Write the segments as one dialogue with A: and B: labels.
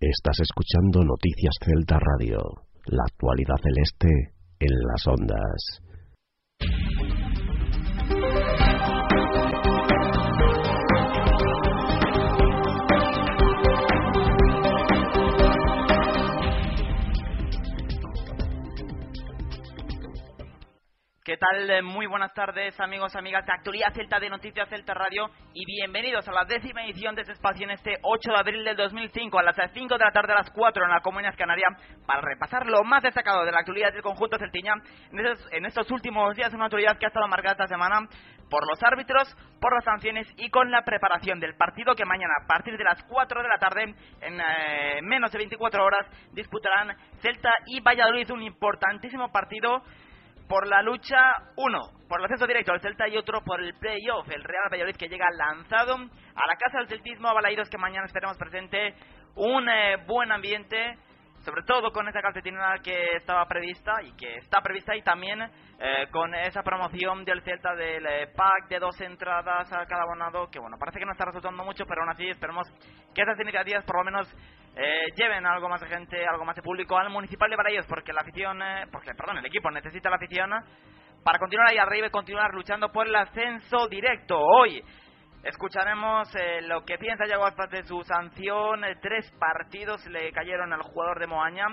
A: Estás escuchando Noticias Celta Radio. La actualidad celeste en las ondas.
B: ¿Qué tal? Eh, Muy buenas tardes, amigos, amigas de Actualidad Celta de Noticias Celta Radio y bienvenidos a la décima edición de este espacio en este 8 de abril del 2005 a las 5 de la tarde a las 4 en la Comunidad Canaria para repasar lo más destacado de la actualidad del conjunto celtiña en estos, en estos últimos días, una actualidad que ha estado marcada esta semana por los árbitros, por las sanciones y con la preparación del partido que mañana a partir de las 4 de la tarde en eh, menos de 24 horas disputarán Celta y Valladolid, un importantísimo partido por la lucha, uno por el acceso directo al Celta y otro por el playoff, el Real Valladolid que llega lanzado a la casa del celtismo a Balaidos que mañana esperemos presente. Un eh, buen ambiente sobre todo con esa calcetina que estaba prevista y que está prevista y también eh, con esa promoción del Celta del eh, pack de dos entradas a cada abonado que bueno parece que no está resultando mucho pero aún así esperemos que esas iniciativas por lo menos eh, lleven algo más de gente algo más de público al municipal de Barayos porque la afición eh, porque perdón el equipo necesita la afición para continuar ahí arriba y continuar luchando por el ascenso directo hoy Escucharemos eh, lo que piensa Yago Aspas de su sanción. Eh, tres partidos le cayeron al jugador de Moaña.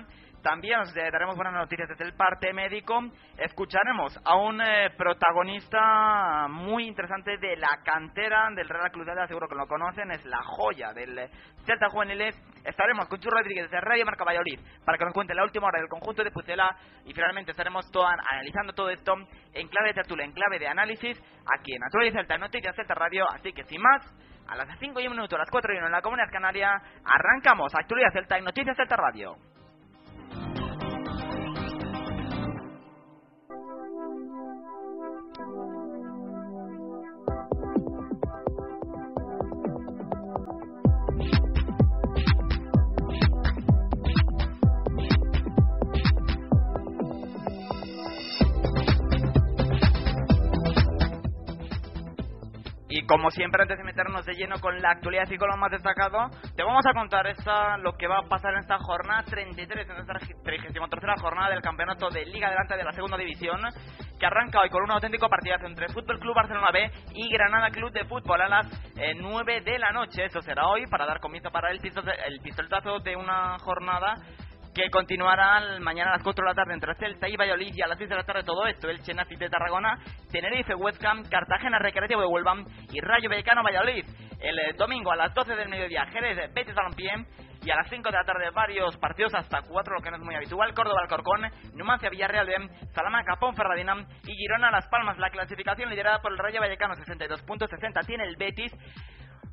B: También os daremos buenas noticias desde el parte médico. Escucharemos a un eh, protagonista muy interesante de la cantera del Real Club de seguro que lo conocen, es la joya del Celta Juveniles. Estaremos con Chu Rodríguez de Radio Marca Valladolid para que nos cuente la última hora del conjunto de Pucela y finalmente estaremos todo, analizando todo esto en clave de tertulia, en clave de análisis aquí en Actualidad Celta, Noticias Celta Radio. Así que sin más, a las 5 y un minuto, a las 4 y 1 en la Comunidad Canaria, arrancamos Actualidad Celta y Noticias Celta Radio. Como siempre, antes de meternos de lleno con la actualidad y con lo más destacado, te vamos a contar esta, lo que va a pasar en esta jornada 33, en esta 33 jornada del campeonato de Liga Adelante de la Segunda División, que arranca hoy con un auténtico partidazo entre Fútbol Club Barcelona B y Granada Club de Fútbol a las eh, 9 de la noche. Eso será hoy para dar comienzo para el pistoletazo de una jornada que continuará mañana a las 4 de la tarde entre Celta y Valladolid y a las 6 de la tarde todo esto, el Chenafi de Tarragona, Tenerife, West Ham, Cartagena, Recreativo de Huelva y Rayo Vallecano, Valladolid. El eh, domingo a las 12 del mediodía, Jerez, Betis Balompié y a las 5 de la tarde varios partidos hasta 4, lo que no es muy habitual, Córdoba, Alcorcón, Numancia, Villarreal, Salamanca, Ponferradina y Girona, Las Palmas. La clasificación liderada por el Rayo Vallecano, 62 puntos, 60 tiene el Betis.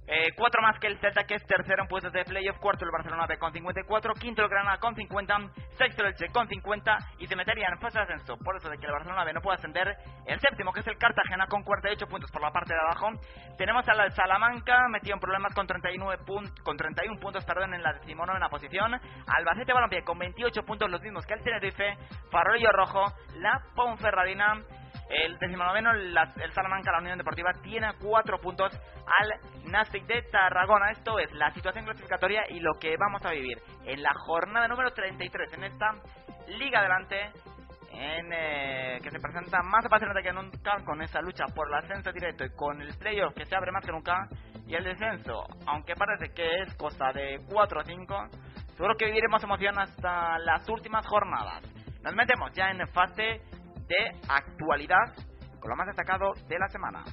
B: Eh, cuatro más que el Celta, que es tercero en puestos de playoff. Cuarto el Barcelona B con 54. Quinto el Granada con 50. Sexto el Che con 50. Y se metería en fase de ascenso. Por eso de que el Barcelona B no puede ascender. El séptimo, que es el Cartagena, con 48 puntos por la parte de abajo. Tenemos al Salamanca, metido en problemas con 39 puntos, con 31 puntos, perdón, en la decimonovena posición. Albacete Balompié con 28 puntos, los mismos que el Tenerife. Farolillo Rojo, la Ponferradina. El decimonoveno, el Salamanca, la Unión Deportiva, tiene cuatro puntos al Nastic de Tarragona. Esto es la situación clasificatoria y lo que vamos a vivir en la jornada número 33 en esta Liga Adelante. En, eh, que se presenta más apasionante que nunca con esa lucha por el ascenso directo y con el playoff que se abre más que nunca y el descenso, aunque parece que es cosa de 4 o 5, seguro que viviremos emoción hasta las últimas jornadas. Nos metemos ya en fase de actualidad con lo más destacado de la semana.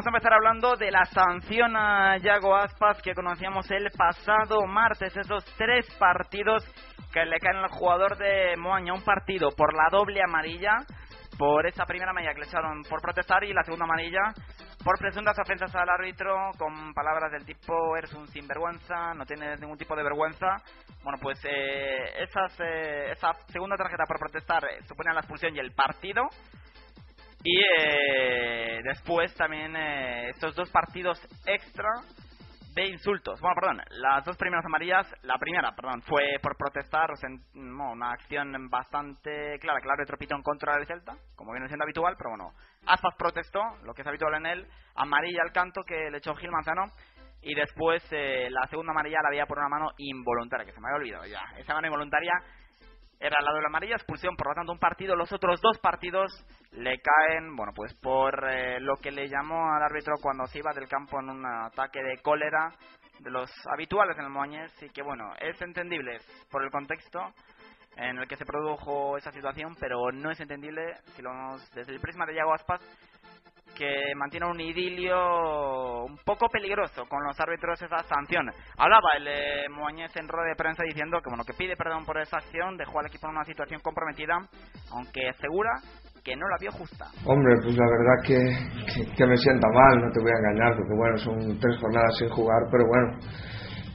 B: Vamos a empezar hablando de la sanción a Yago Aspas que conocíamos el pasado martes, esos tres partidos que le caen al jugador de Moaña, un partido por la doble amarilla, por esa primera amarilla que le echaron por protestar y la segunda amarilla por presuntas ofensas al árbitro con palabras del tipo eres un sinvergüenza, no tienes ningún tipo de vergüenza. Bueno, pues eh, esas, eh, esa segunda tarjeta por protestar eh, supone la expulsión y el partido. Y eh, después también eh, estos dos partidos extra de insultos. Bueno, perdón, las dos primeras amarillas, la primera, perdón, fue por protestar, sea, una acción bastante clara que el árbitro pitó en contra del Celta, como viene siendo habitual, pero bueno, Aspas protestó, lo que es habitual en él, amarilla al canto que le echó Gil Manzano, y después eh, la segunda amarilla la había por una mano involuntaria, que se me había olvidado ya. Esa mano involuntaria era la doble amarilla, expulsión, por lo tanto un partido, los otros dos partidos le caen, bueno, pues por eh, lo que le llamó al árbitro cuando se iba del campo en un ataque de cólera de los habituales en el Moañez y que bueno, es entendible por el contexto en el que se produjo esa situación, pero no es entendible si lo vemos desde el prisma de Yago Aspas que mantiene un idilio un poco peligroso con los árbitros esa sanción. Hablaba el eh, en rueda de prensa diciendo que bueno que pide perdón por esa acción, dejó al equipo en una situación comprometida, aunque asegura que no la vio justa.
C: Hombre, pues la verdad que, que, me sienta mal, no te voy a engañar, porque bueno, son tres jornadas sin jugar, pero bueno,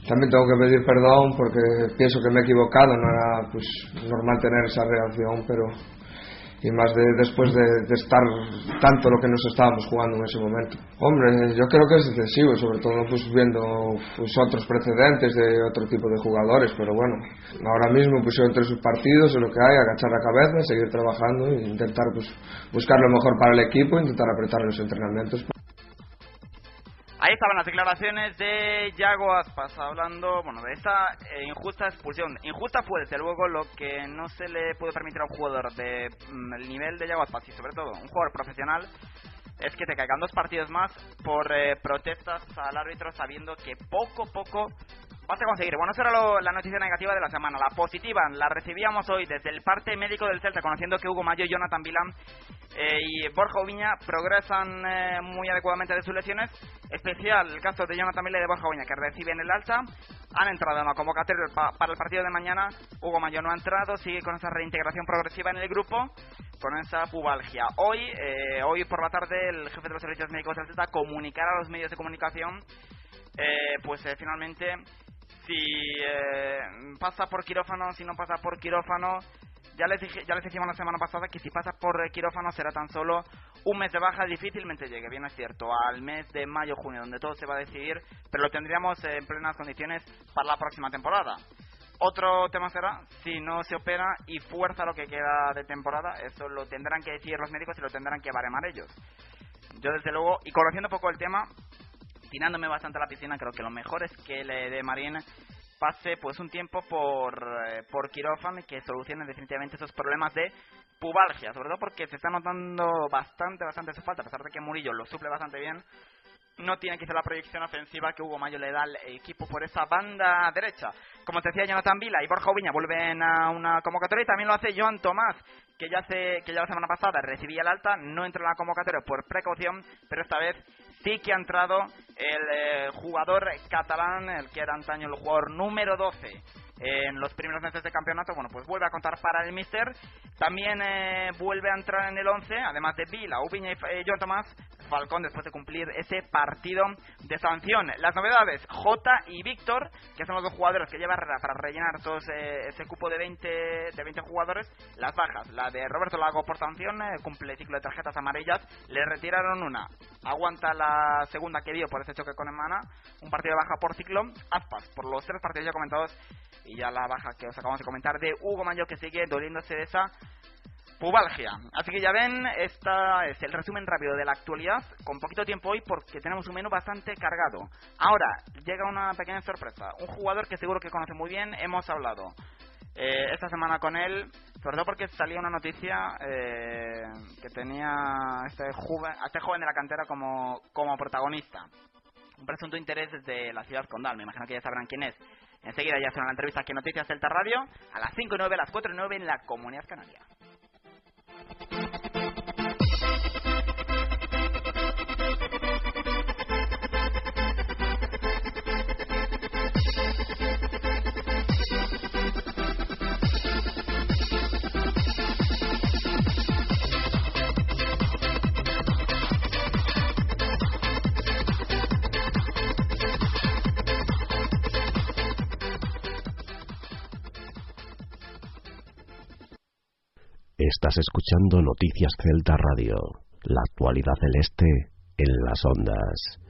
C: también tengo que pedir perdón porque pienso que me he equivocado, no era pues normal tener esa reacción, pero y más de, después de, estar tanto lo que nos estábamos jugando en ese momento. Hombre, yo creo que es excesivo, sobre todo pues viendo pues, otros precedentes de otro tipo de jugadores, pero bueno, ahora mismo pues entre sus partidos es lo que hay, agachar la cabeza, seguir trabajando e intentar pues buscar lo mejor para el equipo, intentar apretar los entrenamientos.
B: Ahí estaban las declaraciones de Yago Aspas hablando, bueno, de esa eh, injusta expulsión. Injusta fue, desde luego, lo que no se le puede permitir a un jugador de mm, el nivel de Yago Aspas y sobre todo un jugador profesional es que te caigan dos partidos más por eh, protestas al árbitro sabiendo que poco a poco vas a conseguir. Bueno, esa era la noticia negativa de la semana. La positiva la recibíamos hoy desde el parte médico del Celta, conociendo que Hugo Mayo, Jonathan Vilán eh, y Borja Ubiña progresan eh, muy adecuadamente de sus lesiones. Especial el caso de Jonathan Vilán y de Borja Ubiña, que reciben el alta. Han entrado en la convocatoria para el partido de mañana. Hugo Mayo no ha entrado, sigue con esa reintegración progresiva en el grupo, con esa pubalgia. Hoy, eh, hoy por la tarde, el jefe de los servicios médicos del Celta comunicará a los medios de comunicación pues finalmente si eh, pasa por quirófano, si no pasa por quirófano. Ya les, dije, ya les la semana pasada que si pasa por quirófano será tan solo un mes de baja, difícilmente llegue, bien es cierto, al mes de mayo-junio, donde todo se va a decidir, pero lo tendríamos en plenas condiciones para la próxima temporada. Otro tema será si no se opera y fuerza lo que queda de temporada, eso lo tendrán que decir los médicos y lo tendrán que baremar ellos. Yo desde luego, y conociendo poco el tema, tirándome bastante a la piscina, creo que lo mejor es que le de Marín pase pues un tiempo por, eh, por quirófano y que solucione definitivamente esos problemas de pubalgia, sobre todo porque se está notando bastante, bastante su falta, a pesar de que Murillo lo suple bastante bien, no tiene ser la proyección ofensiva que Hugo Mayo le da al equipo por esa banda derecha. Como te decía Jonathan Vila y Borja Ubiña vuelven a una convocatoria y también lo hace Joan Tomás, que ya, hace, que ya la semana pasada recibía el alta, no entró en la convocatoria por precaución, pero esta vez sí que ha entrado el eh, jugador catalán, el que era antaño el jugador número 12 en los primeros meses de campeonato, bueno, pues vuelve a contar para el Mister. También eh, vuelve a entrar en el 11, además de Vila, Ubiña y eh, John Tomás, Falcón después de cumplir ese partido de sanción. Las novedades, J y Víctor, que son los dos jugadores que lleva para rellenar todo ese, cupo de 20, de 20 jugadores. Las bajas, la de Roberto Lago por sanción, eh, cumple ciclo de tarjetas amarillas, le retiraron una. Aguanta la segunda que dio por ese choque con Emana, un partido de baja por ciclo. Aspas, por los tres partidos ya comentados, y ya la baja que os acabamos de comentar de Hugo Mayo que sigue doliéndose de esa pubalgia. Así que ya ven, esta es el resumen rápido de la actualidad, con poquito tiempo hoy porque tenemos un menú bastante cargado. Ahora, llega una pequeña sorpresa. Un jugador que seguro que conoce muy bien, hemos hablado eh, esta semana con él, sobre todo porque salía una noticia eh, que tenía este, este joven de la cantera como, como protagonista. Un presunto interés desde la ciudad condal, me imagino que ya sabrán quién es. Enseguida ya será la entrevista aquí en Noticias Celta Radio, a las 5 y 9, a las 4 y 9 en la Comunidad Canaria.
A: Estás escuchando Noticias Celta Radio, la actualidad celeste en las ondas.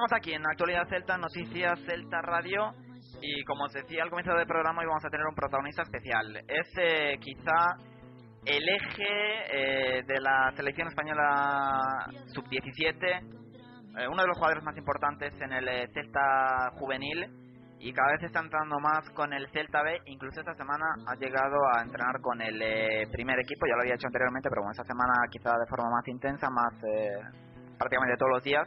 B: Continuamos aquí en Actualidad Celta, Noticias Celta Radio. Y como os decía al comienzo del programa, hoy vamos a tener un protagonista especial. Es eh, quizá el eje eh, de la selección española sub-17, eh, uno de los jugadores más importantes en el Celta juvenil y cada vez está entrando más con el Celta B. Incluso esta semana ha llegado a entrenar con el primer equipo, ya lo había hecho anteriormente, pero bueno, esta semana quizá de forma más intensa, más prácticamente todos los días.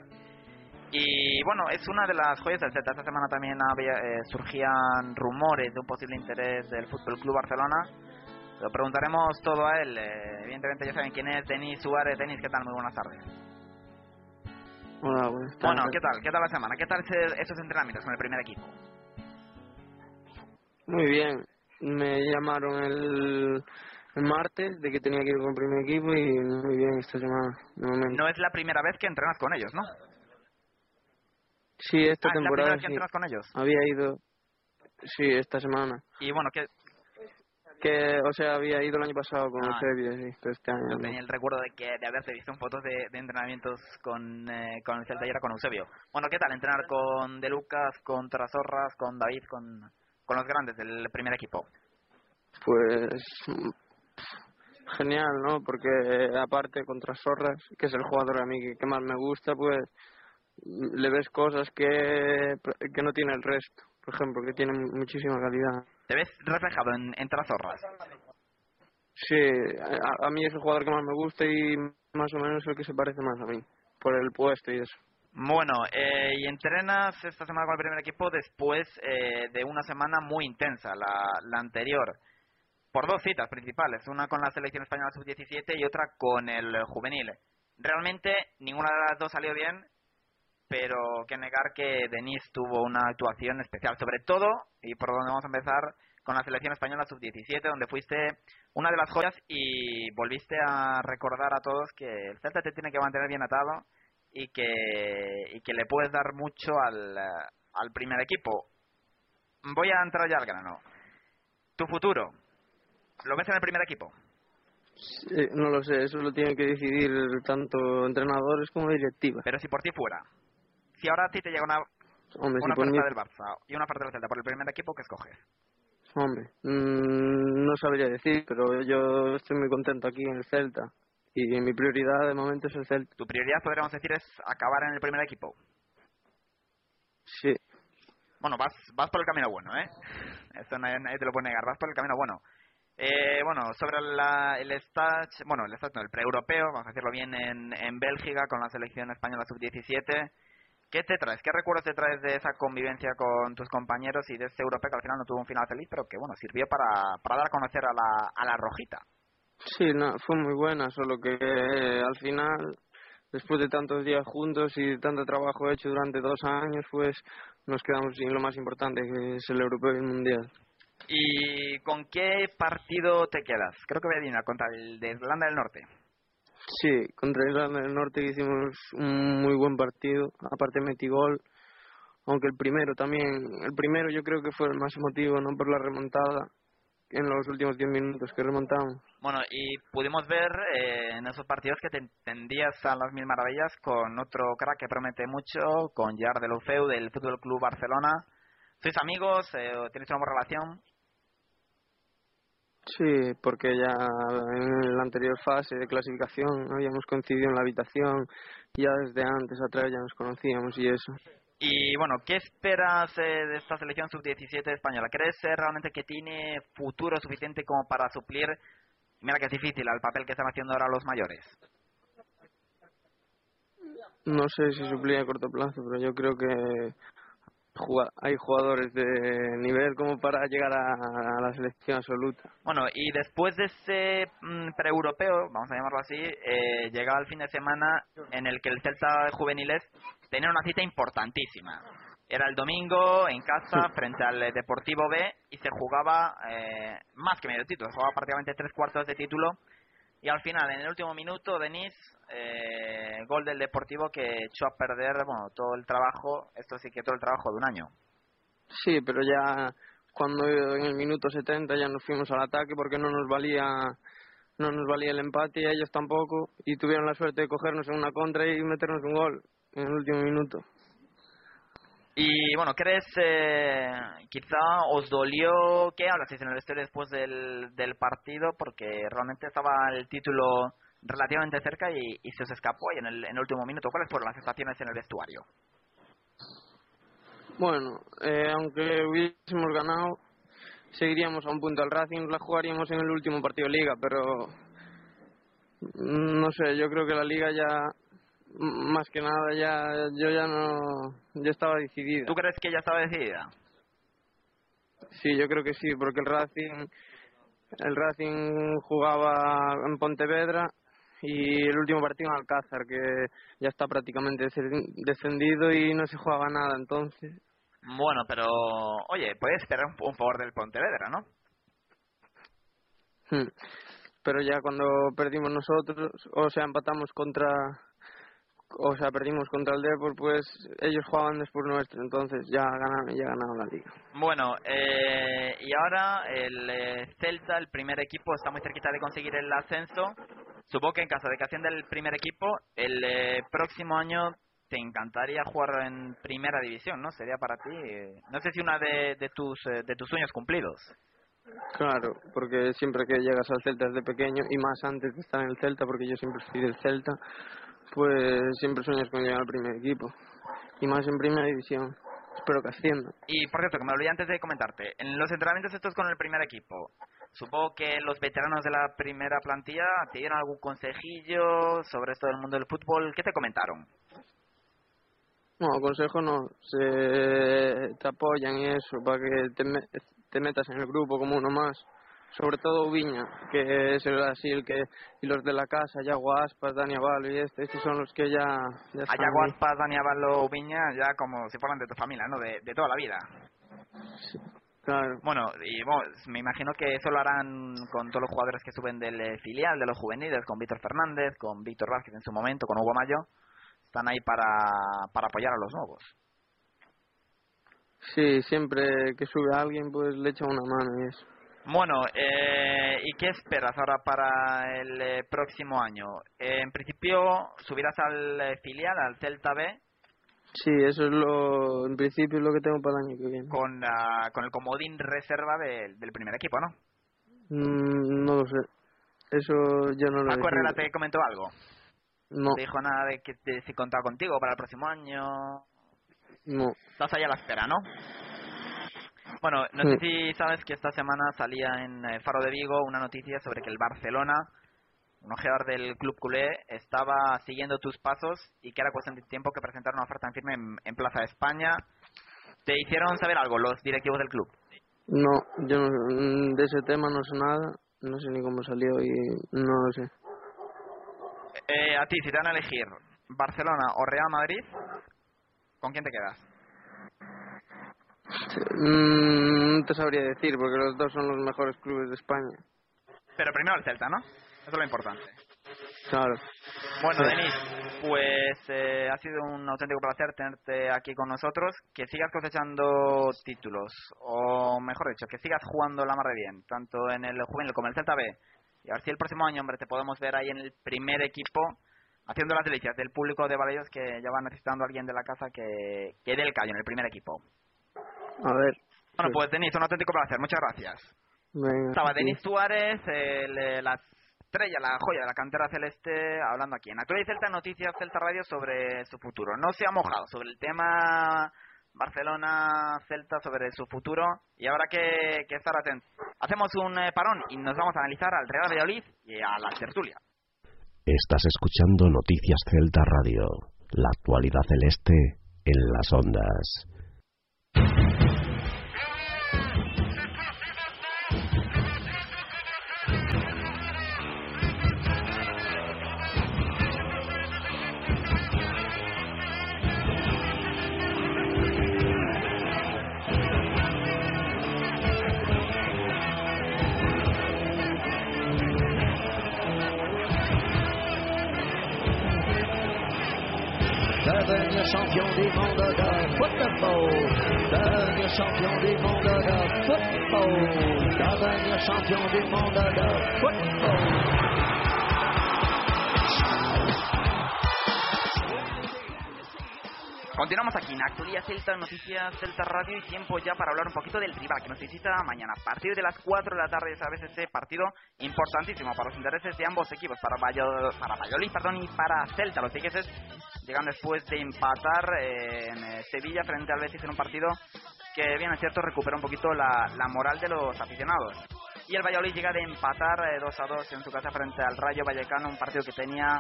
B: Y bueno, es una de las joyas del Celta. Esta semana también había, eh, surgían rumores de un posible interés del Fútbol Club Barcelona. Lo preguntaremos todo a él. Eh, evidentemente ya saben quién es Denis Suárez. Denis, ¿qué tal? Muy buenas tardes.
D: Hola, buenas tardes.
B: Bueno, ¿qué tal? ¿Qué tal la semana? ¿Qué tal esos entrenamientos con el primer equipo?
D: Muy bien. Me llamaron el, el martes de que tenía que ir con el primer equipo y muy bien esta semana.
B: No es la primera vez que entrenas con ellos, ¿no?
D: Sí, esta
B: ah,
D: temporada.
B: ¿es la que con ellos?
D: Había ido. Sí, esta semana.
B: Y bueno, ¿qué,
D: que, o sea, había ido el año pasado con
B: ah,
D: el sí, este año.
B: tenía el recuerdo de que de haberte visto en fotos de, de entrenamientos con, eh, con el Celta y era con Eusebio. Bueno, ¿qué tal entrenar con De Lucas, con Trasorras, con David, con, con los grandes del primer equipo?
D: Pues genial, ¿no? Porque aparte con Trasorras, que es el jugador a mí que más me gusta, pues le ves cosas que, que no tiene el resto, por ejemplo, que tiene muchísima calidad.
B: ¿Te ves reflejado en, en Trazorras?
D: Sí, a, mí es el jugador que más me gusta y más o menos el que se parece más a mí, por el puesto y eso.
B: Bueno, eh, y entrenas esta semana con el primer equipo después eh, de una semana muy intensa, la, la anterior, por dos citas principales, una con la selección española sub-17 y otra con el juvenil. Realmente ninguna de las dos salió bien pero que negar que Denis tuvo una actuación especial, sobre todo, y por donde vamos a empezar, con la selección española sub-17, donde fuiste una de las joyas y volviste a recordar a todos que el Celta te tiene que mantener bien atado y que, y que le puedes dar mucho al, al primer equipo. Voy a entrar ya al grano. Tu futuro, ¿lo ves en el primer equipo?
D: no lo sé, eso lo tienen que decidir tanto entrenadores como directiva.
B: Pero si por ti fuera, si ahora a ti te llega una, una oferta del Barça y una oferta del Celta por el primer equipo, ¿qué escoges?
D: Hombre, mmm, no sabría decir, pero yo estoy muy contento aquí en el Celta. Y mi prioridad de momento es el Celta.
B: ¿Tu prioridad, podríamos decir, es acabar en el primer equipo?
D: Sí.
B: Bueno, vas, vas por el camino bueno, ¿eh? Esto nadie, te lo puede negar, vas por el camino bueno. Eh, bueno, sobre la, el stage, bueno, el stage no, el pre-europeo, vamos a decirlo bien, en, en Bélgica con la selección española sub-17. ¿Qué te traes? ¿Qué recuerdos te traes de esa convivencia con tus compañeros y de este europeo que al final no tuvo un final feliz, pero que bueno, sirvió para, para dar a conocer a la, a la rojita?
D: Sí, no, fue muy buena, solo que eh, al final, después de tantos días juntos y de tanto trabajo hecho durante dos años, pues nos quedamos sin lo más importante, que es el europeo y el mundial.
B: ¿Y con qué partido te quedas? Creo que voy a ir contra el de Irlanda del Norte.
D: Sí, contra Irlanda del Norte hicimos un muy buen partido, aparte metí gol, aunque el primero también, el primero yo creo que fue el más emotivo, no por la remontada en los últimos 10 minutos que remontamos.
B: Bueno, y pudimos ver eh, en esos partidos que te tendías a las mil maravillas con otro crack que promete mucho, con Jar de Lufeu del Fútbol Club Barcelona. ¿Sois amigos? Eh, ¿Tenéis una buena relación?
D: Sí, porque ya en la anterior fase de clasificación habíamos coincidido en la habitación, ya desde antes atrás ya nos conocíamos y eso.
B: Y bueno, ¿qué esperas eh, de esta selección sub-17 española? ¿Crees eh, realmente que tiene futuro suficiente como para suplir, mira que es difícil, al papel que están haciendo ahora los mayores?
D: No sé si suplir a corto plazo, pero yo creo que hay jugadores de nivel como para llegar a, la selección absoluta.
B: Bueno, y después de ese mm, pre-europeo, vamos a llamarlo así, eh, llegaba el fin de semana en el que el Celta de juveniles tenía una cita importantísima. Era el domingo en casa frente al Deportivo B y se jugaba eh, más que medio título, se jugaba prácticamente tres cuartos de título y al final, en el último minuto, Denis, eh, gol del Deportivo que echó a perder bueno, todo el trabajo, esto sí que todo el trabajo de un año.
D: Sí, pero ya cuando en el minuto 70 ya nos fuimos al ataque porque no nos valía no nos valía el empate y ellos tampoco y tuvieron la suerte de cogernos en una contra y meternos un gol en el último minuto.
B: Y bueno, ¿crees, eh, quizá os dolió que hablaseis en el vestuario después del, del partido? Porque realmente estaba el título relativamente cerca y, se os escapó y en el, en el último minuto. ¿Cuáles fueron las sensaciones en el vestuario?
D: Bueno, eh, aunque hubiésemos ganado, seguiríamos a un punto al Racing, la jugaríamos en el último partido de liga, pero mm, no sé, yo creo que la liga ya más que nada ya yo ya no ya estaba decidida
B: ¿Tú crees que ya estaba decidida?
D: Sí, yo creo que sí, porque el Racing el Racing jugaba en Pontevedra y el último partido en Alcázar, que ya está prácticamente descendido y no se jugaba nada entonces.
B: Bueno, pero oye, puedes esperar un, favor del Pontevedra, ¿no?
D: Hmm. Pero ya cuando perdimos nosotros, o sea, empatamos contra o sea, perdimos contra el Depor, pues ellos jugaban después nuestro, entonces ya ganaron, ya ganaron la liga.
B: Bueno, eh, y ahora el eh, Celta, el primer equipo, está muy cerquita de conseguir el ascenso. Supongo que en caso de que ascienda el primer equipo, el eh, próximo año te encantaría jugar en primera división, ¿no? Sería para ti, no sé si una de, de tus de tus sueños cumplidos.
D: Claro, porque siempre que llegas al Celta desde pequeño y más antes de estar en el Celta, porque yo siempre fui del Celta, pues siempre sueñas con llegar al primer equipo. Y más en primera división. Espero que ascienda.
B: Y por cierto, me olvidé antes de comentarte, en los entrenamientos estos con el primer equipo, supongo que los veteranos de la primera plantilla te dieron algún consejillo sobre esto del mundo del fútbol. ¿Qué te comentaron?
D: No, consejo no. Se te apoyan y eso, para que te, te metas en el grupo como uno más sobre todo Viña, que es el así el que y los de la casa, Yago Aspas, Dani Avalo y este, estos son los que ya, ya
B: A Yago Aspas, Dani Avalo, Viña, ya como si fueran de tu familia, ¿no? De, de toda la vida.
D: claro.
B: Bueno, y bueno, me imagino que eso lo harán con todos los jugadores que suben del eh, filial, de los juveniles, con Víctor Fernández, con Víctor Vázquez en su momento, con Hugo Mayo. Están ahí para, para apoyar a los nuevos.
D: Sí, siempre que sube a alguien, pues le echa una mano y eso.
B: Bueno, eh, ¿y qué esperas ahora para el eh, próximo año? Eh, en principio, subirás al filial, al Celta B.
D: Sí, eso es lo, en principio es lo que tengo para el año que viene.
B: Con, con el comodín reserva del primer equipo, ¿no?
D: Mm, no lo sé. Eso ya no lo sé.
B: ¿Paco Herrera te comentó algo?
D: No.
B: ¿Te dijo nada de que te, si contaba contigo para el próximo año?
D: No.
B: Estás ahí a la espera, ¿no? Bueno, no sé si sabes que esta semana salía en el Faro de Vigo una noticia sobre que el Barcelona, un ojeador del club culé, estaba siguiendo tus pasos y que era cuestión de tiempo que presentara una oferta en firme en, Plaza de España. ¿Te hicieron saber algo los directivos del club?
D: No, yo mm, de ese tema no sé nada, no sé ni cómo salió y no lo sé.
B: Eh, a ti, si te van a elegir Barcelona o Real Madrid, ¿con quién te quedas?
D: Mm, no te sabría decir, porque los dos son los mejores clubes de España.
B: Pero primero el Celta, ¿no? Eso es lo importante.
D: Claro.
B: Bueno, Denis, pues eh, ha sido un auténtico placer tenerte aquí con nosotros. Que sigas cosechando títulos, o mejor dicho, que sigas jugando la mar de bien, tanto en el juvenil como en el Celta B. Y a ver si el próximo año, hombre, te podemos ver ahí en el primer equipo haciendo las delicias del público de Valladolid que ya va necesitando a alguien de la casa que, que dé el callo en el primer equipo.
D: A ver.
B: Bueno, pues Denis, un auténtico placer. Muchas gracias.
D: Venga,
B: Estaba Denis Suárez, el, la estrella, la joya de la cantera celeste, hablando aquí en Actualidad Celta Noticias Celta Radio sobre su futuro. No se ha mojado sobre el tema Barcelona Celta sobre su futuro y habrá que, que estar atentos. Hacemos un eh, parón y nos vamos a analizar al Real Valladolid y a la tertulia.
A: Estás escuchando Noticias Celta Radio, la actualidad celeste en las ondas.
B: Continuamos aquí en Actualidad Celta, Noticias Celta Radio y tiempo ya para hablar un poquito del rival que nos visita mañana. A partir de las 4 de la tarde, sabes, este partido importantísimo para los intereses de ambos equipos, para, Valladolid, para perdón, y para Celta. Los tiqueses llegan después de empatar eh, en eh, Sevilla frente al Betis en un partido que, bien es cierto, recupera un poquito la, la moral de los aficionados. Y el Valladolid llega de empatar 2 eh, a 2 en su casa frente al Rayo Vallecano, un partido que tenía,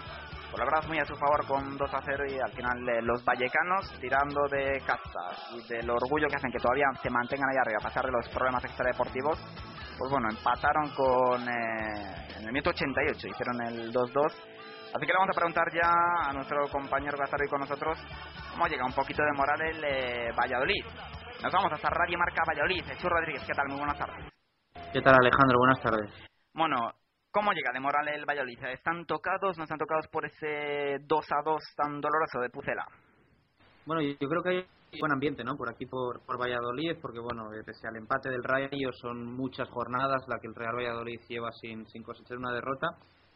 B: por la verdad, muy a su favor con 2 a 0 y al final eh, los vallecanos tirando de castas y del orgullo que hacen que todavía se mantengan ahí arriba a pesar de los problemas extradeportivos, pues bueno, empataron con eh, en el minuto 88, hicieron el 2-2. Así que le vamos a preguntar ya a nuestro compañero que está con nosotros cómo llega un poquito de moral el Valladolid. Nos vamos hasta Radio Marca Valladolid. Jesús Rodríguez, ¿qué tal? Muy buenas tardes.
E: ¿Qué tal Alejandro? Buenas tardes.
B: Bueno, ¿cómo llega de moral el Valladolid? ¿Están tocados, no están tocados por ese 2 a 2 tan doloroso de Pucela?
E: Bueno, yo creo que hay buen ambiente, ¿no? Por aquí, por, por Valladolid, porque, bueno, pese al empate del Rayo, son muchas jornadas la que el Real Valladolid lleva sin, sin cosechar una derrota.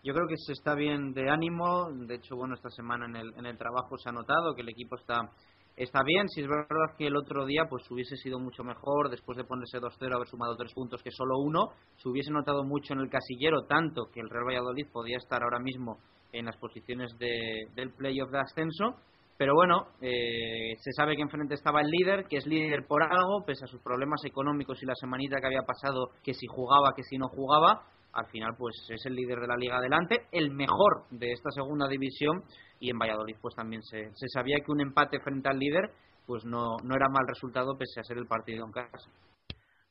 E: Yo creo que se está bien de ánimo. De hecho, bueno, esta semana en el, en el trabajo se ha notado que el equipo está está bien. Si es verdad que el otro día pues hubiese sido mucho mejor, después de ponerse 2-0, haber sumado tres puntos que solo uno, se hubiese notado mucho en el casillero, tanto que el Real Valladolid podía estar ahora mismo en las posiciones de, del playoff de ascenso. Pero bueno, eh, se sabe que enfrente estaba el líder, que es líder por algo, pese a sus problemas económicos y la semanita que había pasado, que si jugaba, que si no jugaba, al final pues es el líder de la liga adelante, el mejor de esta segunda división y en Valladolid pues también se, se sabía que un empate frente al líder pues no, no era mal resultado pese a ser el partido en casa.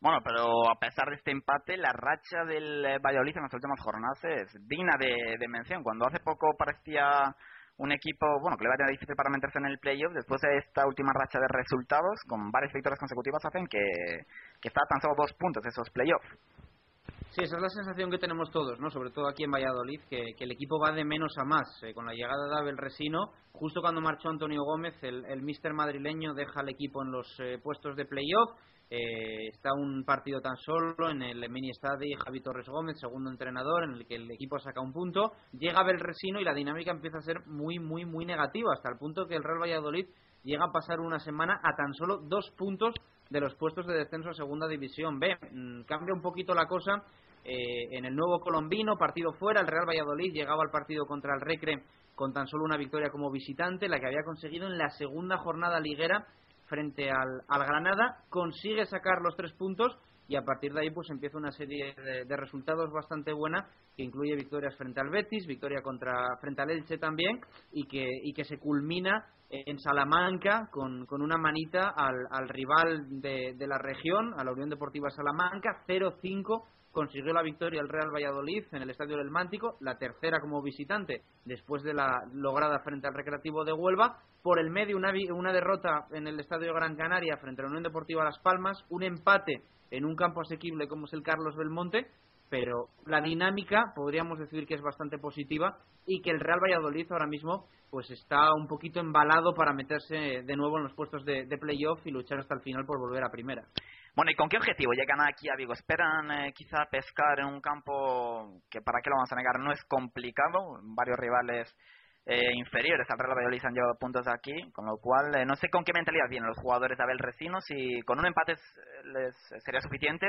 B: Bueno, pero a pesar de este empate, la racha del eh, Valladolid en las últimas jornadas es digna de, de mención. Cuando hace poco parecía un equipo bueno que le va a tener difícil para meterse en el playoff después de esta última racha de resultados con varias victorias consecutivas hacen que, que está tan solo dos puntos esos playoffs
E: Sí, esa es la sensación que tenemos todos, ¿no? sobre todo aquí en Valladolid, que, el equipo va de menos a más. Eh, con la llegada de Abel Resino, justo cuando marchó Antonio Gómez, el, míster madrileño deja al equipo en los eh, puestos de playoff. Eh, está un partido tan solo en el mini estadio Javi Torres Gómez, segundo entrenador, en el que el equipo saca un punto. Llega Abel Resino y la dinámica empieza a ser muy, muy, muy negativa, hasta el punto que el Real Valladolid llega a pasar una semana a tan solo dos puntos de los puestos de descenso a Segunda División B. Mm, cambia un poquito la cosa eh, en el nuevo colombino, partido fuera, el Real Valladolid llegaba al partido contra el Recre con tan solo una victoria como visitante, la que había conseguido en la segunda jornada liguera frente al, Granada, consigue sacar los tres puntos y a partir de ahí pues empieza una serie de, resultados bastante buena que incluye victorias frente al Betis, victoria contra frente al Elche también y que, y que se culmina en Salamanca con, con una manita al, al rival de, de, la región, a la Unión Deportiva Salamanca, 0-5 consiguió la victoria el Real Valladolid en el Estadio del Mántico, la tercera como visitante después de la lograda frente al Recreativo de Huelva. Por el medio, una, una derrota en el Estadio Gran Canaria frente a la Unión Deportiva Las Palmas, un empate en un campo asequible como es el Carlos Belmonte, pero la dinámica podríamos decir que es bastante positiva y que el Real Valladolid ahora mismo pues está un poquito embalado para meterse de nuevo en los puestos de, de playoff y luchar hasta el final por volver a primera.
B: Bueno, ¿y con qué objetivo llegan aquí a Vigo? ¿Esperan eh, quizá pescar en un campo que, para qué lo vamos a negar, no es complicado? Varios rivales eh, inferiores al Real Valladolid han llevado puntos aquí, con lo cual eh, no sé con qué mentalidad vienen los jugadores de Abel Resino, si con un empate les sería suficiente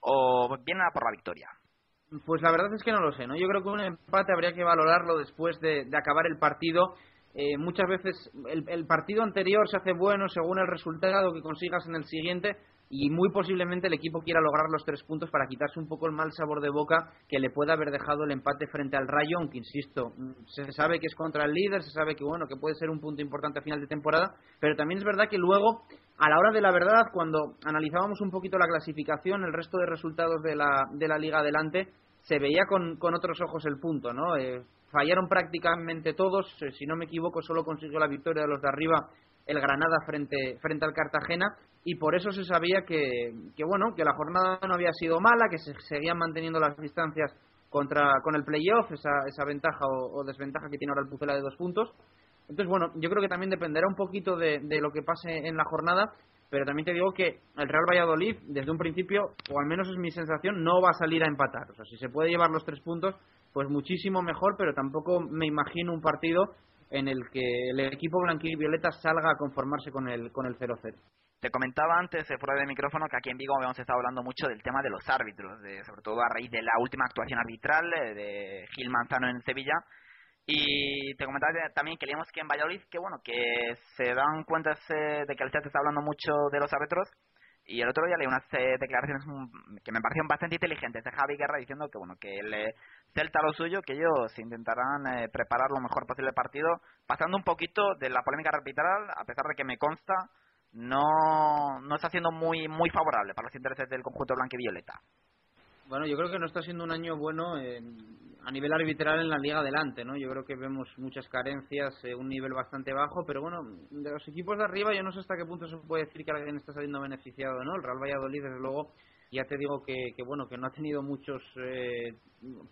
B: o vienen a por la victoria.
E: Pues la verdad es que no lo sé, ¿no? Yo creo que un empate habría que valorarlo después de, acabar el partido. muchas veces el, el, partido anterior se hace bueno según el resultado que consigas en el siguiente, y muy posiblemente el equipo quiera lograr los tres puntos para quitarse un poco el mal sabor de boca que le pueda haber dejado el empate frente al Rayo, aunque insisto, se sabe que es contra el líder, se sabe que bueno, que puede ser un punto importante a final de temporada, pero también es verdad que luego a la hora de la verdad, cuando analizábamos un poquito la clasificación, el resto de resultados de la, de la liga adelante, se veía con, con otros ojos el punto, ¿no? Eh, fallaron prácticamente todos, eh, si no me equivoco, solo consiguió la victoria de los de arriba el Granada frente, frente al Cartagena y por eso se sabía que, que, bueno que la jornada no había sido mala, que se seguían manteniendo las distancias contra con el playoff, esa, esa ventaja o, desventaja que tiene ahora el Pucela de dos puntos. Entonces, bueno, yo creo que también dependerá un poquito de, de lo que pase en la jornada, pero también te digo que el Real Valladolid, desde un principio, o al menos es mi sensación, no va a salir a empatar. O sea, si se puede llevar los tres puntos, pues muchísimo mejor, pero tampoco me imagino un partido en el que el equipo blanquivioleta salga a conformarse con el con el 0-0.
B: Te comentaba antes, eh, fuera de micrófono, que aquí en Vigo habíamos estado hablando mucho del tema de los árbitros, de, sobre todo a raíz de la última actuación arbitral eh, de Gil Manzano en Sevilla. Y te comentaba también que leíamos que en Valladolid, que bueno, que se dan cuenta de que el chat está hablando mucho de los árbitros. Y el otro día leí unas eh, declaraciones que me parecieron bastante inteligentes de Javi Guerra diciendo que bueno, que el Celta lo suyo, que ellos intentarán preparar lo mejor posible el partido, pasando un poquito de la polémica arbitral, a pesar de que me consta no, no está siendo muy, muy favorable para los intereses del conjunto blanco y violeta.
E: Bueno, yo creo que no está siendo un año bueno a nivel arbitral en la liga adelante, ¿no? Yo creo que vemos muchas carencias, eh, un nivel bastante bajo, pero bueno, de los equipos de arriba yo no sé hasta qué punto se puede decir que alguien está saliendo beneficiado, ¿no? El Real Valladolid, desde luego, ya te digo que, que bueno, que no ha tenido muchos eh,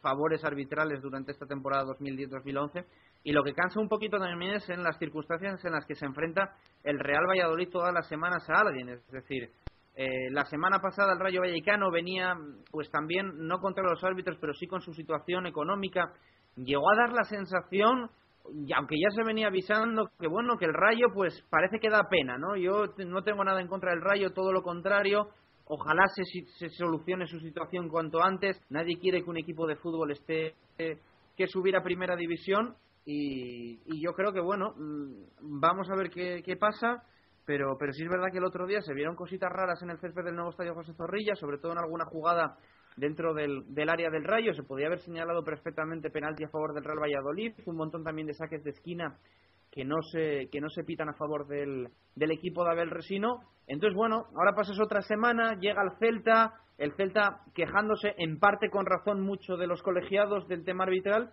E: favores arbitrales durante esta temporada 2010-2011 y lo que cansa un poquito también es en las circunstancias en las que se enfrenta el Real Valladolid todas las semanas a alguien. Es decir, eh, la semana pasada el Rayo Vallecano venía, pues también, no contra los árbitros, pero sí con su situación económica. Llegó a dar la sensación, aunque ya se venía avisando, que bueno, que el Rayo, pues parece que da pena, ¿no? Yo no tengo nada en contra del Rayo, todo lo contrario. Ojalá se, se solucione su situación cuanto antes. Nadie quiere que un equipo de fútbol esté eh, que subir a primera división y, yo creo que, bueno, mm, vamos a ver qué, pasa. Pero, pero sí es verdad que el otro día se vieron cositas raras en el césped del nuevo estadio José Zorrilla, sobre todo en alguna jugada dentro del, del, área del Rayo. Se podía haber señalado perfectamente penalti a favor del Real Valladolid. Un montón también de saques de esquina que no se, que no se pitan a favor del, del equipo de Abel Resino. Entonces, bueno, ahora pasas otra semana, llega el Celta, el Celta quejándose en parte con razón mucho de los colegiados del tema arbitral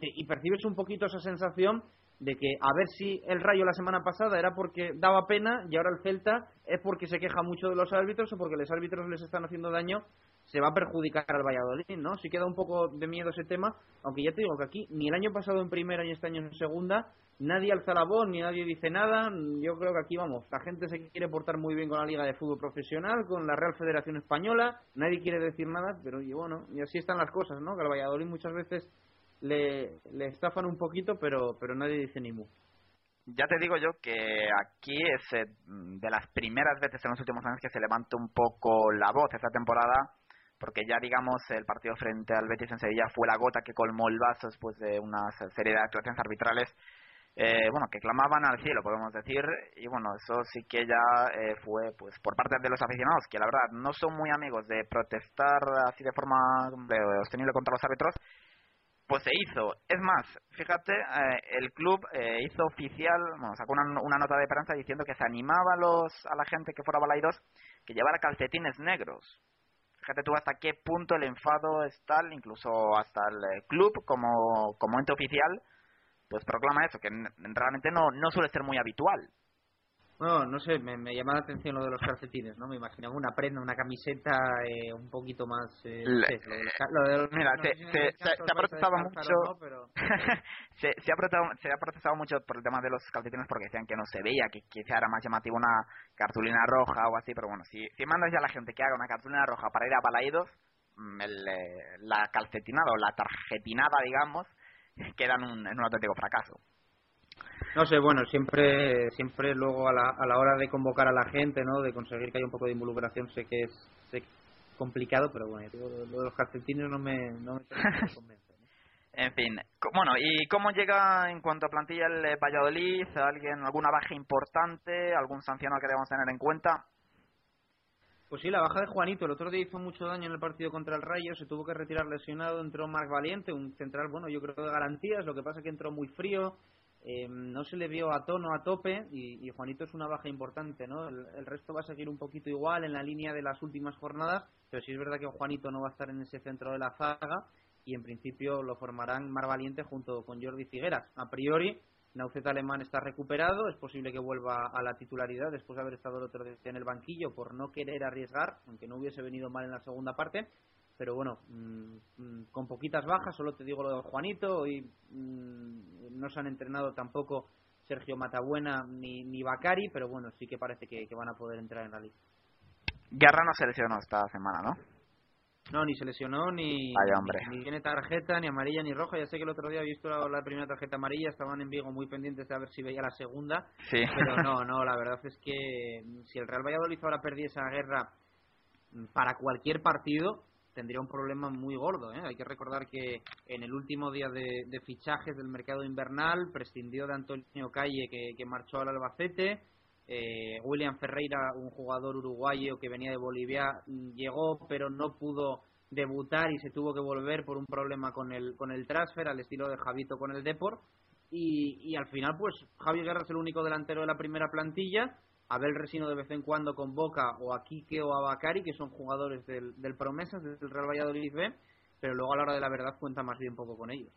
E: y, percibes un poquito esa sensación de que a ver si el Rayo la semana pasada era porque daba pena y ahora el Celta es porque se queja mucho de los árbitros o porque los árbitros les están haciendo daño, se va a perjudicar al Valladolid, ¿no? Si queda un poco de miedo ese tema, aunque ya te digo que aquí ni el año pasado en primera ni este año en segunda, nadie alza la voz ni nadie dice nada. Yo creo que aquí vamos, la gente se quiere portar muy bien con la Liga de Fútbol Profesional, con la Real Federación Española, nadie quiere decir nada, pero y bueno, y así están las cosas, ¿no? Que el Valladolid muchas veces le, estafan un poquito, pero, pero nadie dice ni mu.
B: Ya te digo yo que aquí es eh, de las primeras veces en los últimos años que se levanta un poco la voz esta temporada, porque ya digamos el partido frente al Betis en Sevilla fue la gota que colmó el vaso después de una serie de actuaciones arbitrales eh, bueno, que clamaban al cielo, podemos decir, y bueno, eso sí que ya eh, fue pues por parte de los aficionados, que la verdad no son muy amigos de protestar así de forma sostenible contra los árbitros, pues se hizo. Es más, fíjate, eh, el club eh, hizo oficial, bueno, sacó una, nota de prensa diciendo que se animaba a, los, a la gente que fuera balaidos que llevara calcetines negros. Fíjate tú hasta qué punto el enfado es tal, incluso hasta el eh, club como, como ente oficial, pues proclama eso, que realmente no, no suele ser muy habitual.
E: No, no sé, me, me, llama la atención lo de los calcetines, ¿no? Me imaginaba una prenda, una camiseta eh, un poquito más... Eh,
B: lo de, mira, se, ha protestado mucho... se, ha protestado, se ha protestado mucho por el tema de los calcetines porque decían que no se veía, que quizá era más llamativo una cartulina roja o así, pero bueno, si, si mandas ya a la gente que haga una cartulina roja para ir a Balaídos, mm, el, eh, la calcetinada o la tarjetinada, digamos, queda en un, en un auténtico fracaso.
E: No sé, bueno, siempre siempre luego a la, a la hora de convocar a la gente, ¿no? De conseguir que haya un poco de involucración, sé que es, complicado, pero bueno, lo de los calcetines no me, no me convence.
B: En fin, bueno, ¿y cómo llega en cuanto a plantilla el eh, Valladolid? ¿Alguien, alguna baja importante? ¿Algún sancionado que debamos tener en cuenta?
E: Pues sí, la baja de Juanito. El otro día hizo mucho daño en el partido contra el Rayo. Se tuvo que retirar lesionado. Entró Marc Valiente, un central, bueno, yo creo de garantías. Lo que pasa es que entró muy frío. Eh, no se le vio a tono, a tope, y, Juanito es una baja importante, ¿no? El, resto va a seguir un poquito igual en la línea de las últimas jornadas, pero sí es verdad que Juanito no va a estar en ese centro de la zaga, y en principio lo formarán Mar Valiente junto con Jordi Figueras. A priori, Nauceta Alemán está recuperado, es posible que vuelva a la titularidad después de haber estado el otro día en el banquillo por no querer arriesgar, aunque no hubiese venido mal en la segunda parte, pero bueno, mm, mm, con poquitas bajas, solo te digo lo de Juanito, y mm, no se han entrenado tampoco Sergio Matabuena ni, ni Bacari, pero bueno, sí que parece que, que van a poder entrar en la liga.
B: Guerra no se lesionó esta semana, ¿no?
E: No, ni se lesionó, ni,
B: hombre.
E: ni, ni tiene tarjeta, ni amarilla, ni roja. Ya sé que el otro día he visto la, la primera tarjeta amarilla, estaban en Vigo muy pendientes de a ver si veía la segunda.
B: Sí.
E: Pero no, no, la verdad es que si el Real Valladolid ahora perdiese esa guerra para cualquier partido, tendría un problema muy gordo. ¿eh? Hay que recordar que en el último día de, fichajes del mercado invernal prescindió de Antonio Calle, que, marchó al Albacete. Eh, William Ferreira, un jugador uruguayo que venía de Bolivia, llegó pero no pudo debutar y se tuvo que volver por un problema con el, con el transfer al estilo de Javito con el Depor. Y, y al final, pues Javi Guerra es el único delantero de la primera plantilla. Abel Resino de vez en cuando convoca o a Quique o a Bacari, que son jugadores del, del Promesas, del Real Valladolid B, pero luego a la hora de la verdad cuenta más bien poco con ellos.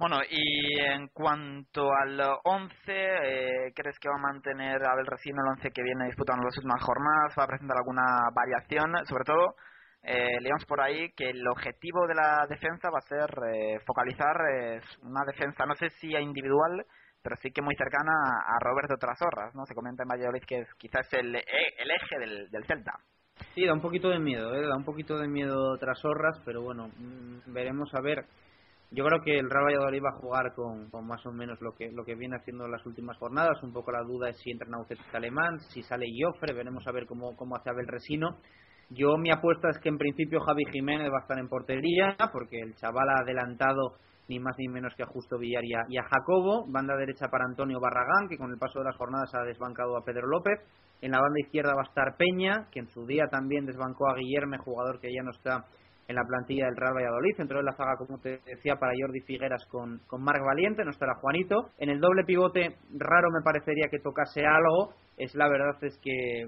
B: Bueno, y en cuanto al 11, eh, ¿crees que va a mantener Abel Resino el 11 que viene disputando las últimas jornadas? ¿Va a presentar alguna variación? Sobre todo, eh, leemos por ahí que el objetivo de la defensa va a ser eh, focalizar una defensa, no sé si individual, pero sí que muy cercana a Roberto Trasorras, ¿no? Se comenta en Valladolid que es quizás el, e- el eje del, Celta.
E: Sí, da un poquito de miedo, ¿eh? da un poquito de miedo tras horras, pero bueno, mm, veremos a ver. Yo creo que el Real Valladolid va a jugar con, con más o menos lo que lo que viene haciendo en las últimas jornadas. Un poco la duda es si entra Naucet Alemán, si sale Joffre, veremos a ver cómo, cómo hace Abel Resino. Yo mi apuesta es que en principio Javi Jiménez va a estar en portería, porque el chaval ha adelantado ni más ni menos que a Justo Villar y a, Jacobo. Banda derecha para Antonio Barragán, que con el paso de las jornadas ha desbancado a Pedro López. En la banda izquierda va a estar Peña, que en su día también desbancó a Guillerme, jugador que ya no está en la plantilla del Real Valladolid. Entró en la zaga, como te decía, para Jordi Figueras con, con Marc Valiente, no estará Juanito. En el doble pivote, raro me parecería que tocase algo. Es la verdad es que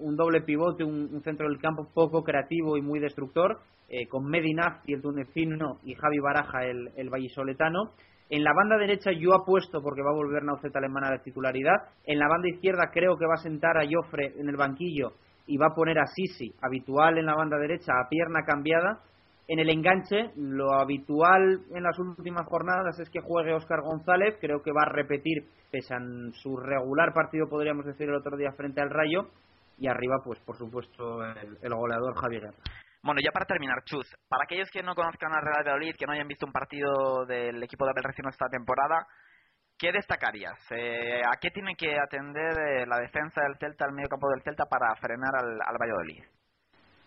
E: un doble pivote, un centro del campo poco creativo y muy destructor, eh, con Medinaz y el tunecino y Javi Baraja, el, el vallisoletano. En la banda derecha yo apuesto porque va a volver Nauceta Alemán a la titularidad. En la banda izquierda creo que va a sentar a Joffre en el banquillo y va a poner a Sisi, habitual en la banda derecha, a pierna cambiada. En el enganche, lo habitual en las últimas jornadas es que juegue Óscar González. Creo que va a repetir, pese a su regular partido, podríamos decir, el otro día frente al Rayo. Y arriba, pues por supuesto, el, el goleador Javier Guerra.
B: Bueno, ya para terminar, Chus, para aquellos que no conozcan al Real Valladolid, que no hayan visto un partido del equipo de Abel Resino esta temporada, ¿qué destacarías? Eh, ¿A qué tiene que atender eh, la defensa del Celta, el medio campo del Celta, para frenar al, al Valladolid?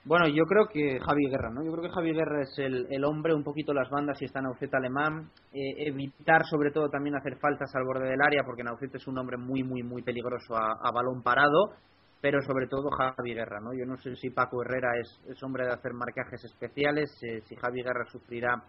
E: Bueno, yo creo que Javi Guerra, ¿no? Yo creo que Javi Guerra es el, el hombre, un poquito las bandas si está Naucet alemán. Eh, evitar, sobre todo, también hacer faltas al borde del área, porque Naucet es un hombre muy, muy, muy peligroso a balón parado. Pero sobre todo Javi Guerra, ¿no? Yo no sé si Paco Herrera es, es hombre de hacer marcajes especiales, eh, si Javi Guerra sufrirá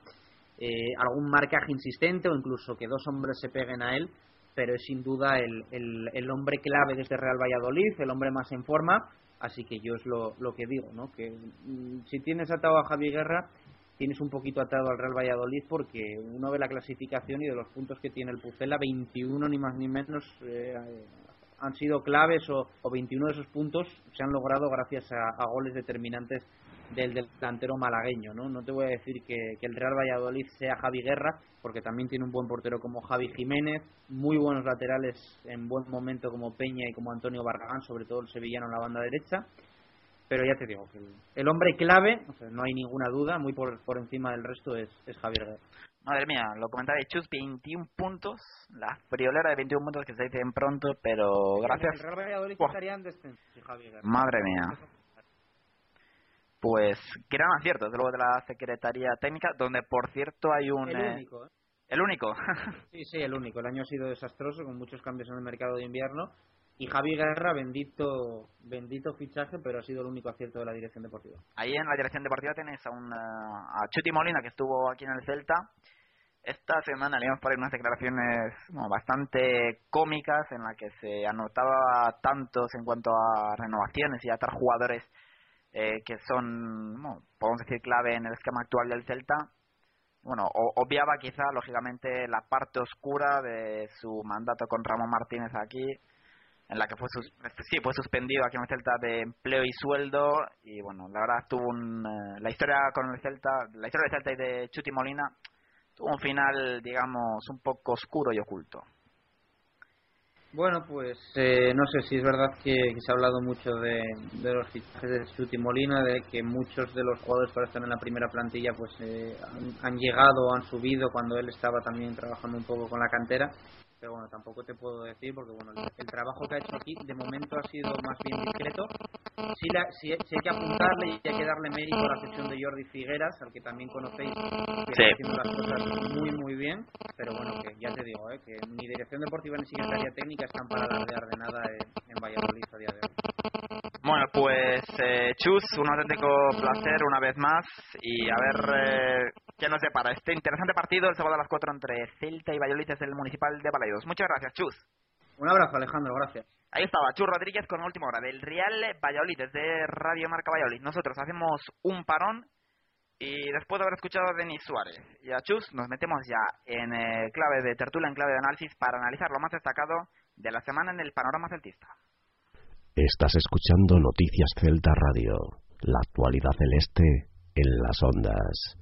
E: eh, algún marcaje insistente o incluso que dos hombres se peguen a él, pero es sin duda el, el, el hombre clave desde Real Valladolid, el hombre más en forma, así que yo es lo, lo que digo, ¿no? Que mm, si tienes atado a Javi Guerra, tienes un poquito atado al Real Valladolid porque uno ve la clasificación y de los puntos que tiene el Pucela, 21 ni más ni menos eh, han sido claves o, o 21 de esos puntos se han logrado gracias a, goles determinantes del delantero malagueño, ¿no? No te voy a decir que, que, el Real Valladolid sea Javi Guerra, porque también tiene un buen portero como Javi Jiménez, muy buenos laterales en buen momento como Peña y como Antonio Barragán, sobre todo el sevillano en la banda derecha. Pero ya te digo, que el, el hombre clave, o sea, no hay ninguna duda, muy por, por encima del resto es, es Javier Guerra.
B: Madre mía, lo comentaba de Chus, 21 puntos, la friolera de 21 puntos que se dicen pronto, pero gracias.
E: El Real si Javier.
B: Madre mía. Pues gran acierto, desde luego de la Secretaría Técnica, donde por cierto hay un...
E: El
B: eh,
E: único, ¿eh?
B: ¿El único?
E: Sí, sí, el único. El año ha sido desastroso con muchos cambios en el mercado de invierno. Y Javi Guerra, bendito, bendito fichaje, pero ha sido el único acierto de la dirección deportiva.
B: Ahí en la dirección deportiva tenéis a, un, a Chuti Molina, que estuvo aquí en el Celta. Esta semana leíamos por ahí unas declaraciones bastante cómicas en las que se anotaba tantos en cuanto a renovaciones y a atar jugadores eh, que son, podemos decir, clave en el esquema actual del Celta. Bueno, obviaba quizá, lógicamente, la parte oscura de su mandato con Ramón Martínez aquí, en la que fue, sus- sí, fue suspendido aquí en el Celta de empleo y sueldo. Y bueno, la verdad tuvo un, eh, la historia con el Celta, la historia del Celta y de Chuti Molina tuvo un final, digamos, un poco oscuro y oculto.
E: Bueno, pues eh, no sé si es verdad que, se ha hablado mucho de, los fichajes de Chuti Molina, de que muchos de los jugadores para estar en la primera plantilla pues eh, han, llegado o han subido cuando él estaba también trabajando un poco con la cantera pero bueno, tampoco te puedo decir porque bueno, el, trabajo que ha hecho aquí de momento ha sido más bien discreto. Sí, la, sí, hay que apuntarle y hay que darle mérito a la sección de Jordi Figueras, al que también conocéis, que está haciendo las cosas muy muy bien, pero bueno, que ya te digo, ¿eh? que ni dirección deportiva ni secretaría técnica están para alardear de nada en, en Valladolid a día de hoy.
B: Bueno, pues eh, Chus, un auténtico placer una vez más y a ver eh, qué nos depara este interesante partido el sábado a las 4 entre Celta y Valladolid desde el Municipal de Balaidos. Muchas gracias, Chus.
E: Un abrazo, Alejandro, gracias.
B: Ahí estaba, Chus Rodríguez con la última hora del Real Valladolid desde Radio Marca Valladolid. Nosotros hacemos un parón y después de haber escuchado a Denis Suárez y a Chus, nos metemos ya en eh, clave de tertulia, en clave de análisis para analizar lo más destacado de la semana en el panorama celtista.
A: Estás escuchando Noticias Celta Radio, la actualidad celeste en las ondas.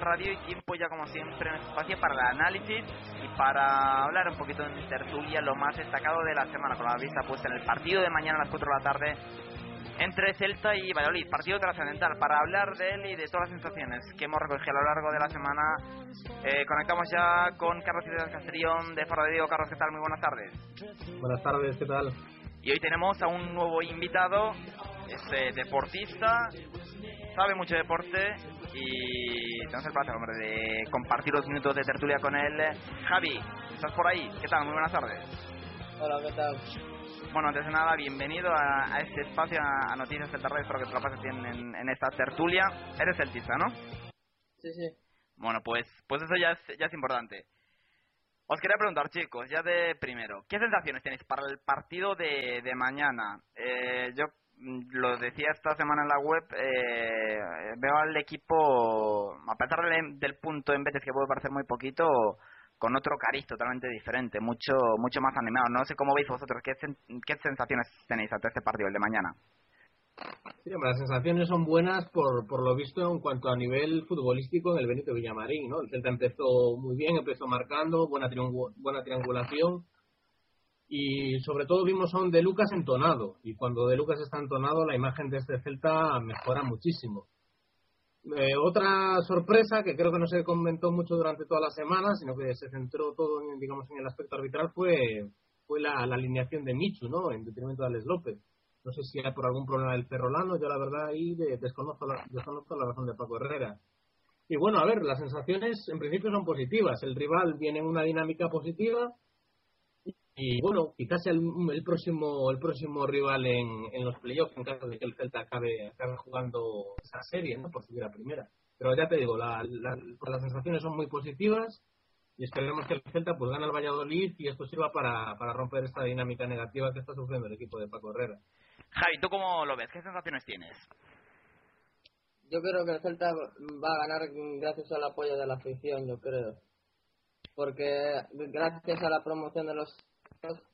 B: Radio y tiempo ya como siempre en espacio para el análisis y para hablar un poquito en tertulia lo más destacado de la semana con la vista puesta en el partido de mañana a las 4 de la tarde entre Celta y Valladolid, partido trascendental. Para hablar de él y de todas las sensaciones que hemos recogido a lo largo de la semana, eh, conectamos ya con Carlos Ciudad Castellón de Faro de Diego. Carlos, ¿qué tal? Muy buenas tardes.
F: Buenas tardes, ¿qué tal?
B: Y hoy tenemos a un nuevo invitado, es eh, deportista, sabe mucho de deporte y tenemos el placer, hombre, de compartir los minutos de tertulia con él. Javi, ¿estás por ahí? ¿Qué tal? Muy buenas tardes.
G: Hola, ¿qué tal?
B: Bueno, antes de nada, bienvenido a, este espacio, a, Noticias del Terror, espero que te lo pases bien en, esta tertulia. Eres celtista, ¿no?
G: Sí, sí.
B: Bueno, pues, pues eso ya es, ya es importante. Os quería preguntar, chicos, ya de primero, ¿qué sensaciones tenéis para el partido de, de mañana? Eh, yo lo decía esta semana en la web, eh, veo al equipo, a pesar del, punto en veces que puede parecer muy poquito, con otro cariz totalmente diferente, mucho mucho más animado. No sé cómo veis vosotros, ¿qué, qué sensaciones tenéis ante este partido, el de mañana?
F: Sí, las sensaciones son buenas por, por lo visto en cuanto a nivel futbolístico en el Benito Villamarín, ¿no? El Celta empezó muy bien, empezó marcando, buena, buena triangulación, y sobre todo vimos a un De Lucas entonado y cuando De Lucas está entonado la imagen de este Celta mejora muchísimo. Eh, otra sorpresa que creo que no se comentó mucho durante toda la semana, sino que se centró todo en, digamos, en el aspecto arbitral fue, fue la, alineación de Michu, ¿no? En detrimento de Alex López. No sé si era por algún problema del Ferrolano, yo la verdad ahí desconozco, la, desconozco la razón de Paco Herrera. Y bueno, a ver, las sensaciones en principio son positivas. El rival viene en una dinámica positiva, y bueno, quizás el, el próximo el próximo rival en, en los playoffs, en caso de que el Celta acabe, acabe jugando esa serie, ¿no? por subir a primera. Pero ya te digo, la, las sensaciones son muy positivas y esperemos que el Celta pues gane al Valladolid y esto sirva para, para romper esta dinámica negativa que está sufriendo el equipo de Paco Herrera.
B: Javi, ¿tú cómo lo ves? ¿Qué sensaciones tienes?
G: Yo creo que el Celta va a ganar gracias al apoyo de la afición, yo creo. Porque gracias a la promoción de los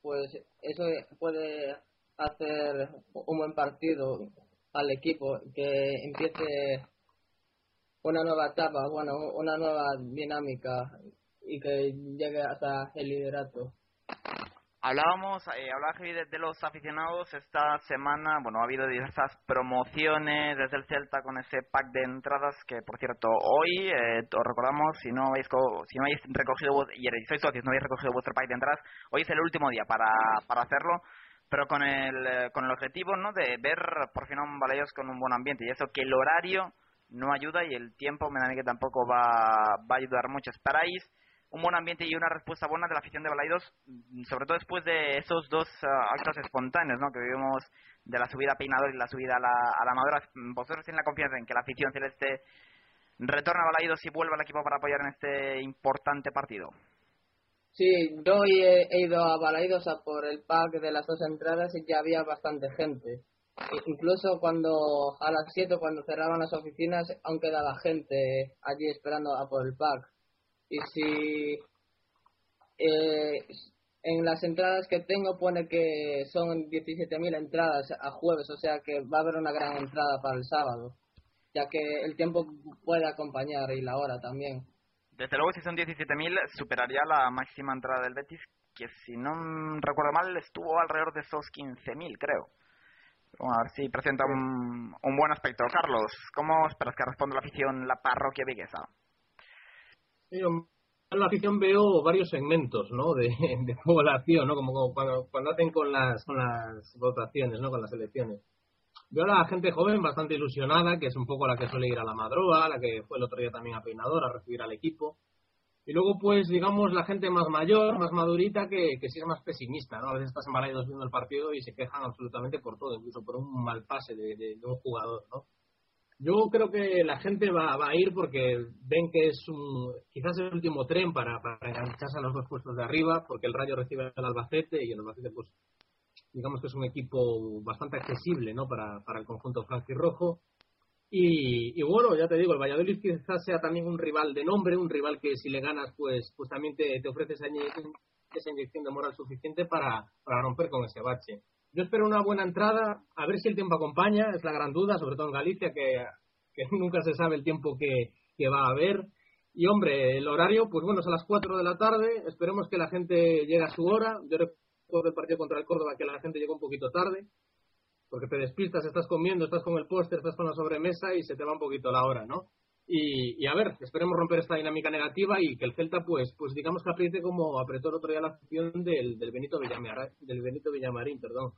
G: pues eso puede hacer un buen partido al equipo, que empiece una nueva etapa, bueno, una nueva dinámica y que llegue hasta el liderato.
B: Hablábamos, eh, hablaba de, los aficionados esta semana, bueno, ha habido diversas promociones desde el Celta con ese pack de entradas que, por cierto, hoy, eh, os recordamos, si no habéis, si no habéis recogido, y sois socios, no habéis recogido vuestro pack de entradas, hoy es el último día para, para hacerlo, pero con el, eh, con el objetivo, ¿no?, de ver por fin a un Balayos con un buen ambiente, y eso que el horario no ayuda y el tiempo me da a mí que tampoco va, va a ayudar mucho. Esperáis un buen ambiente y una respuesta buena de la afición de Balaidos, mm, sobre todo después de esos dos ah, actos espontáneos ¿no? que vivimos de la subida a Peinador y la subida a la, a Amadora. ¿Vosotros tienen la confianza en que la afición celeste retorna a Balaidos y vuelva al equipo para apoyar en este importante partido?
G: Sí, yo he, he ido a Balaidos a por el pack de las dos entradas y ya había bastante gente. Incluso cuando a las 7, cuando cerraban las oficinas, aún quedaba gente allí esperando a por el pack. Y si eh, en las entradas que tengo pone que son 17.000 entradas a jueves, o sea que va a haber una gran entrada para el sábado, ya que el tiempo puede acompañar y la hora también.
B: Desde luego, si son 17.000, superaría la máxima entrada del Betis, que si no recuerdo mal, estuvo alrededor de esos 15.000, creo. Vamos a ver si presenta un, un buen aspecto. Carlos, ¿cómo esperas que responda la afición, la parroquia viguesa?
F: En la afición veo varios segmentos ¿no? de, de población, ¿no? como, como cuando, cuando hacen con las, con las votaciones, ¿no? con las elecciones. Veo a la gente joven bastante ilusionada, que es un poco la que suele ir a la madroa, la que fue el otro día también a Peinador a recibir al equipo. Y luego, pues, digamos, la gente más mayor, más madurita, que, que sí es más pesimista, ¿no? A veces estás en Balaidos viendo el partido y se quejan absolutamente por todo, incluso por un mal pase de, de- de un jugador, ¿no? Yo creo que la gente va, va a ir porque ven que es un, quizás el último tren para, para engancharse a los dos puestos de arriba, porque el Rayo recibe al Albacete y el Albacete, pues, digamos que es un equipo bastante accesible, ¿no? Para, para el conjunto franquirrojo. Y, y bueno, ya te digo, el Valladolid quizás sea también un rival de nombre, un rival que si le ganas, pues, pues también te, ofrece esa inyección de moral suficiente para, para romper con ese bache. Yo espero una buena entrada, a ver si el tiempo acompaña, es la gran duda, sobre todo en Galicia, que, nunca se sabe el tiempo que, va a haber. Y hombre, el horario, pues bueno, es a las 4 de la tarde, esperemos que la gente llegue a su hora. Yo recuerdo el partido contra el Córdoba que la gente llegó un poquito tarde, porque te despistas, estás comiendo, estás con el póster, estás con la sobremesa y se te va un poquito la hora, ¿no? Y, y a ver, esperemos romper esta dinámica negativa y que el Celta, pues, pues digamos que apriete como apretó el otro día la afición del, del Benito Villamarín, del Benito Villamarín, perdón,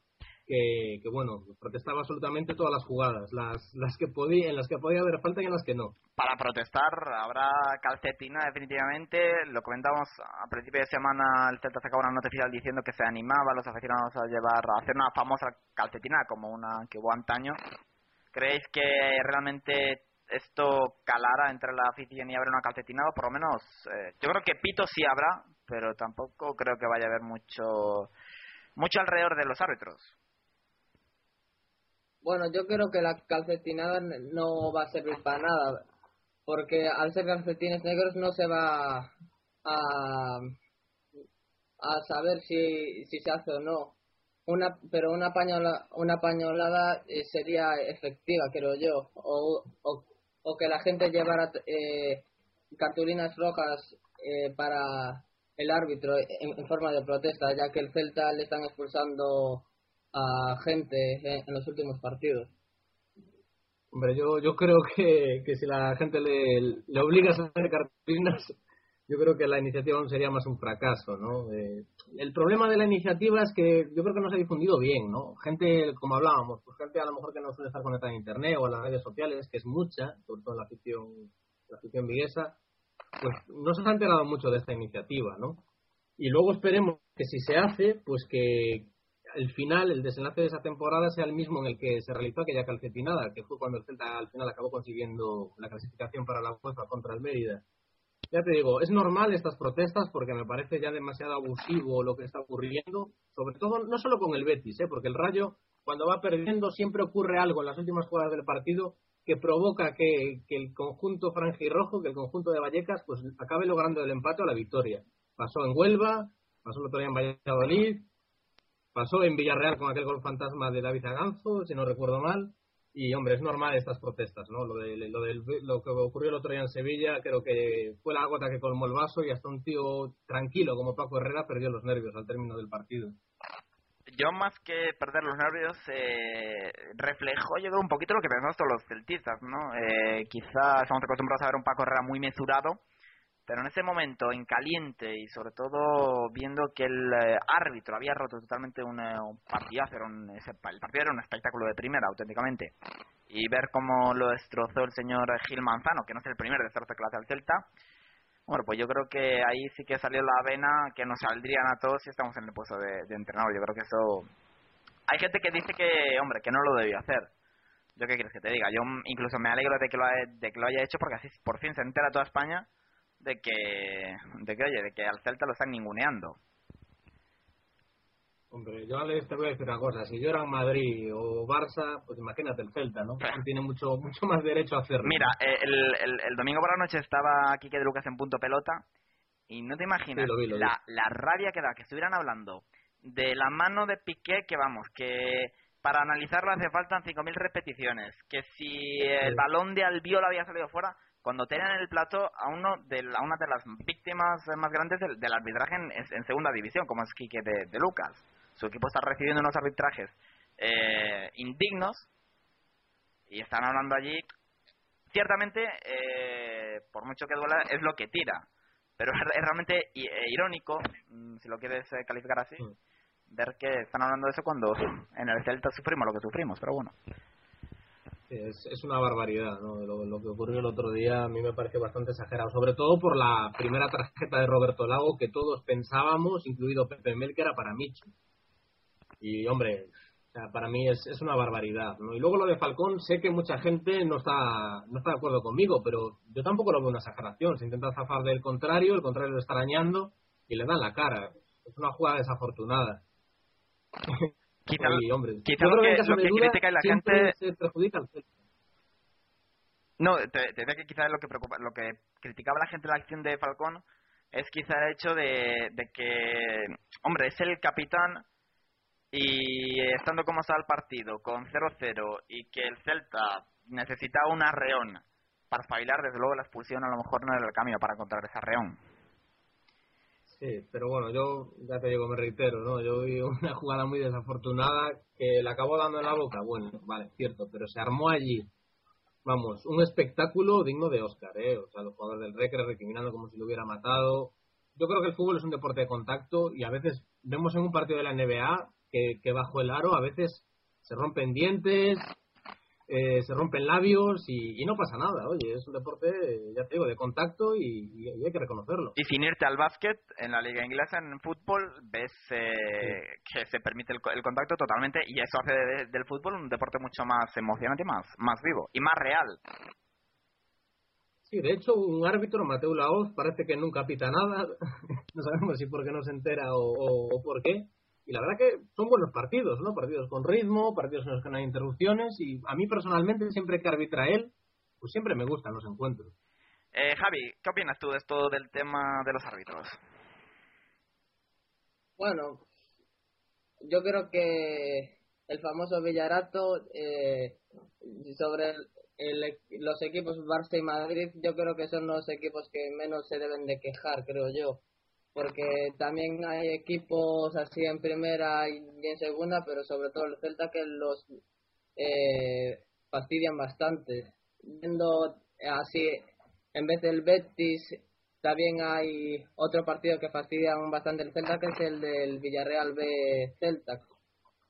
F: que, bueno, protestaba absolutamente todas las jugadas, las, las que podía, en las que podía haber falta y en las que no.
B: Para protestar habrá calcetina definitivamente. Lo comentamos a principio de semana, el Celta sacaba una nota oficial diciendo que se animaba a los aficionados a llevar, a hacer una famosa calcetina como una que hubo antaño. ¿Creéis que realmente esto calara entre la afición y habrá una calcetina? O por lo menos, eh, yo creo que pito sí habrá, pero tampoco creo que vaya a haber mucho, mucho alrededor de los árbitros.
G: Bueno, yo creo que la calcetinada no va a servir para nada, porque al ser calcetines negros no se va a, a saber si, si se hace o no. Una, pero una pañola, una pañolada eh, sería efectiva, creo yo, o, o, que la gente llevara eh, cartulinas rojas eh, para el árbitro en forma de protesta, ya que el Celta le están expulsando a gente en, en los últimos partidos.
F: Hombre, yo, yo creo que, que si la gente le, le obligas a hacer cartulinas, yo creo que la iniciativa sería más un fracaso, ¿no? Eh, el problema de la iniciativa es que yo creo que no se ha difundido bien, ¿no? Gente, como hablábamos, pues gente a lo mejor que no suele estar conectada a internet o a las redes sociales, que es mucha, sobre todo en la afición, la afición viguesa, pues no se ha enterado mucho de esta iniciativa, ¿no? Y luego esperemos que si se hace, pues que el final, el desenlace de esa temporada sea el mismo en el que se realizó aquella calcetinada, que fue cuando el Celta al final acabó consiguiendo la clasificación para la UEFA contra el Mérida. Ya te digo, es normal estas protestas porque me parece ya demasiado abusivo lo que está ocurriendo, sobre todo no solo con el Betis, ¿eh? porque el Rayo cuando va perdiendo siempre ocurre algo en las últimas jugadas del partido que provoca que, que el conjunto franjirrojo, que el conjunto de Vallecas, pues acabe logrando el empate o la victoria. Pasó en Huelva, pasó el otro día en Valladolid, pasó en Villarreal con aquel gol fantasma de David Aganzo, si no recuerdo mal. Y hombre, es normal estas protestas, ¿no? Lo, de, lo, del, lo que ocurrió el otro día en Sevilla, creo que fue la gota que colmó el vaso y hasta un tío tranquilo como Paco Herrera perdió los nervios al término del partido.
B: Yo más que perder los nervios, eh, reflejó yo creo un poquito lo que pensamos todos los celtistas, ¿no? Eh, quizás estamos acostumbrados a ver un Paco Herrera muy mesurado, pero en ese momento, en caliente y sobre todo viendo que el eh, árbitro había roto totalmente un, un era un, ese, el partido era un espectáculo de primera, auténticamente, y ver cómo lo destrozó el señor Gil Manzano, que no es el primer destrozo que le hace al Celta, Bueno, pues yo creo que ahí sí que salió la vena que nos saldrían a todos si estamos en el puesto de, de entrenador. Yo creo que eso... Hay gente que dice que, hombre, que no lo debió hacer. ¿Yo qué quieres que te diga? Yo incluso me alegro de que lo, ha- de que lo haya hecho porque así por fin se entera toda España de que, de que, oye, de que al Celta lo están ninguneando.
F: Hombre, yo Alex te voy a decir una cosa, si yo era en Madrid o Barça, pues imagínate el Celta, ¿no? Tiene mucho mucho más derecho a hacerlo.
B: Mira, eh, el, el, el domingo por la noche estaba Quique de Lucas en punto pelota y no te imaginas
F: Sí, lo vi, lo vi.
B: la, la rabia que da que estuvieran hablando de la mano de Piqué, que vamos, que para analizarlo hace falta 5.000 repeticiones, que si el balón de Albiol había salido fuera, cuando tenían en el plato a uno de la- a una de las víctimas más grandes del, del arbitraje en, en segunda división, como es Quique de, de Lucas. Su equipo está recibiendo unos arbitrajes eh, indignos y están hablando allí ciertamente, eh, por mucho que duela, es lo que tira. Pero es, es realmente eh, irónico, mm, si lo quieres eh, calificar así, ver que están hablando de eso cuando en el Celta sufrimos lo que sufrimos, pero bueno.
F: Es, es una barbaridad, ¿no? Lo, que ocurrió el otro día a mí me parece bastante exagerado, sobre todo por la primera tarjeta de Roberto Lago que todos pensábamos, incluido Pepe Mel, que era para Michu. Y hombre, o sea, para mí es, es una barbaridad, ¿no? Y luego lo de Falcón, sé que mucha gente no está, no está de acuerdo conmigo, pero yo tampoco lo veo una exageración. Se intenta zafar del contrario, el contrario lo está arañando y le dan la cara. Es una jugada desafortunada.
B: Quizá,
F: Y, hombre,
B: quizá
F: yo
B: lo que, lo que critica y la gente...
F: se perjudica al Celta.
B: No, te, te decía que quizás lo que preocupa, lo que criticaba la gente de la acción de Falcón es quizá el hecho de, de que, hombre, es el capitán y estando como está el partido, con 0-0 y que el Celta necesitaba un arreón para espabilar, desde luego la expulsión a lo mejor no era el camino para encontrar ese arreón.
F: Sí, pero bueno, yo ya te digo, me reitero, ¿no? Yo vi una jugada muy desafortunada que le acabó dando en la boca. Bueno, vale, cierto, pero se armó allí, vamos, un espectáculo digno de Oscar, ¿eh? O sea, los jugadores del Recre recriminando como si lo hubiera matado. Yo creo que el fútbol es un deporte de contacto y a veces vemos en un partido de la NBA que, que bajo el aro a veces se rompen dientes, eh, se rompen labios y, y no pasa nada. Oye, es un deporte, ya te digo, de contacto y- y- y hay que reconocerlo.
B: Y sin irte al básquet, en la liga inglesa, en fútbol, ves eh, que se permite el, el contacto totalmente y eso hace de- del fútbol un deporte mucho más emocionante más, más vivo y más real.
F: Sí, de hecho, un árbitro, Mateo Laoz, parece que nunca pita nada. no sabemos si porque no se entera o, o- o por qué. Y la verdad que son buenos partidos, ¿no? Partidos con ritmo, partidos en los que no hay interrupciones. Y a mí personalmente, siempre que arbitra él, pues siempre me gustan los encuentros.
B: Eh, Javi, ¿qué opinas tú de esto del tema de los árbitros?
G: Bueno, yo creo que el famoso Villarato eh, sobre el- el- los equipos Barça y Madrid, yo creo que son los equipos que menos se deben de quejar, creo yo. Porque también hay equipos así en primera y en segunda, pero sobre todo el Celta que los eh, fastidian bastante. Viendo así, en vez del Betis, también hay otro partido que fastidian bastante el Celta, que es el del Villarreal B Celta.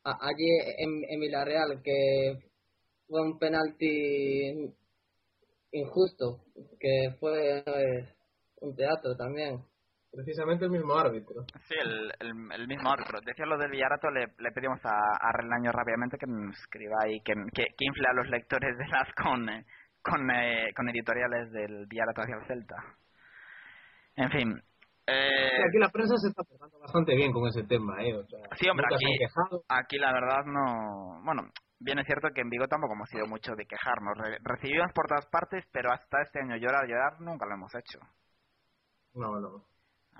G: Allí en, en Villarreal, que fue un penalti injusto, que fue eh, un teatro también.
F: Precisamente el mismo árbitro.
B: Sí, el, el, el mismo árbitro. Decía lo del Villarato, le, le pedimos a, a Relaño rápidamente que nos escriba ahí, que, que, que infle a los lectores de las con, eh, con, eh, con editoriales del Villarato hacia el Celta. En fin. Eh,
F: Sí, aquí la prensa se está portando bastante bien con ese tema, ¿eh? O sea,
B: Sí, hombre, aquí, aquí la verdad no... Bueno, bien es cierto que en Vigo tampoco hemos sido mucho de quejarnos. Re- recibimos por todas partes, pero hasta este año llorar, llorar, nunca lo hemos hecho.
F: No, no.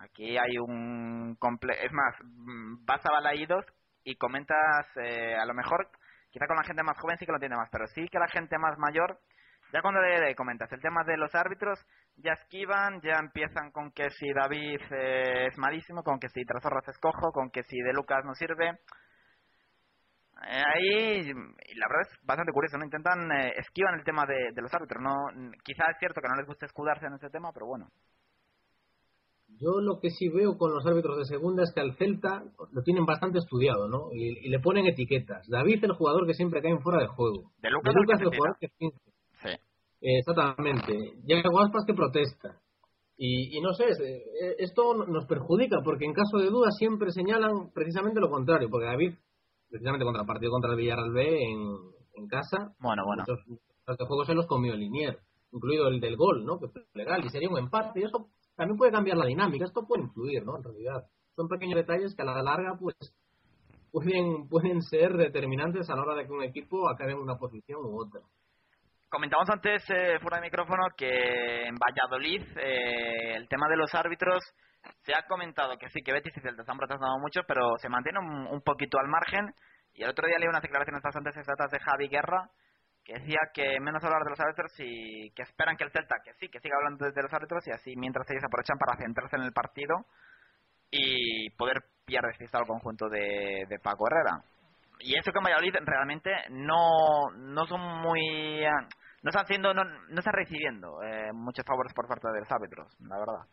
B: Aquí hay un... comple es más, mm, vas a Balaídos y comentas, eh, a lo mejor, quizá con la gente más joven sí que lo entiende más, pero sí que la gente más mayor, ya cuando le, comentas el tema de los árbitros, ya esquivan, ya empiezan con que si David eh, es malísimo, con que si Trazorras es cojo, con que si De Lucas no sirve. Eh, ahí, la verdad es bastante curioso, ¿no? Intentan, eh, esquivan el tema de, de los árbitros, ¿no? Quizá es cierto que no les gusta escudarse en ese tema, pero bueno.
F: Yo lo que sí veo con los árbitros de segunda es que al Celta lo tienen bastante estudiado, ¿no? Y, y le ponen etiquetas. David, el jugador que siempre cae en fuera de juego.
B: De Lucas,
F: De Lucas
B: el
F: jugador que.
B: Sí.
F: Exactamente. Llega Aspas que protesta. Y, y no sé, eh, esto nos perjudica porque en caso de duda siempre señalan precisamente lo contrario, porque David, precisamente contra el partido contra el Villarreal B en, en casa,
B: Bueno, bueno.
F: muchos juegos se los comió el Linier, incluido el del gol, ¿no? Que fue legal y sería un empate y eso también puede cambiar la dinámica, esto puede influir, ¿no? En realidad, son pequeños detalles que a la larga, pues, pueden, pueden ser determinantes a la hora de que un equipo acabe en una posición u otra.
B: Comentamos antes, eh, fuera de micrófono, que en Valladolid eh, el tema de los árbitros se ha comentado que sí, que Betis y Celta se han protestado mucho, pero se mantiene un, un poquito al margen. Y el otro día leí unas declaraciones bastante sensatas de Javi Guerra, que decía que menos hablar de los árbitros y que esperan que el Celta, que sí, que siga hablando de los árbitros y así mientras ellos aprovechan para centrarse en el partido y poder pillar despistado al conjunto de, Paco Herrera. Y eso que en Valladolid realmente no, no son muy... No están haciendo, no, no están recibiendo eh, muchos favores por parte de los árbitros, la verdad.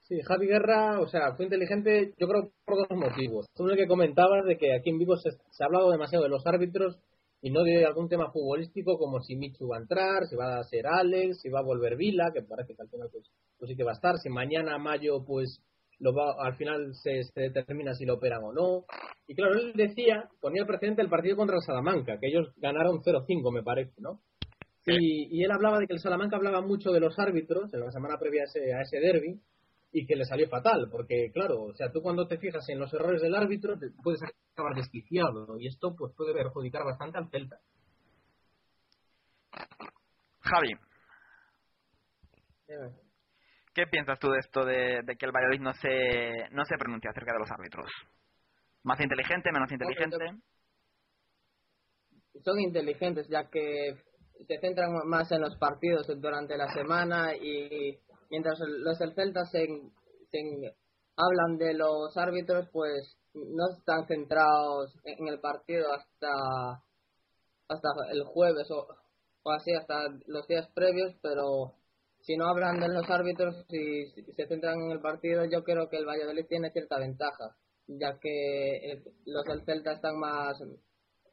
F: Sí, Javi Guerra, o sea, fue inteligente, yo creo, por dos motivos. Uno que comentabas de que aquí en Vigo se, se ha hablado demasiado de los árbitros y no de algún tema futbolístico como si Michu va a entrar, si va a ser Alex, si va a volver Vila, que parece que al final pues, pues sí que va a estar, si mañana Mayo pues lo va, al final se, se determina si lo operan o no. Y claro, él decía, ponía el precedente el partido contra el Salamanca, que ellos ganaron 0-5 me parece, ¿no? Y, y él hablaba de que el Salamanca hablaba mucho de los árbitros en la semana previa a ese, a ese derby y que le salió fatal, porque claro, o sea, tú cuando te fijas en los errores del árbitro te puedes acabar desquiciado ¿no? y esto pues puede perjudicar bastante al Celta.
B: Javi, ¿qué piensas tú de esto de, de que el Valladolid no se, no se pronuncia acerca de los árbitros? ¿Más inteligente, menos inteligente?
G: son inteligentes ya que se centran más en los partidos durante la semana y mientras los del Celta se, hablan de los árbitros pues no están centrados en el partido hasta hasta el jueves o, así hasta los días previos pero si no hablan de los árbitros y se centran en el partido yo creo que el Valladolid tiene cierta ventaja ya que eh, los del Celta están más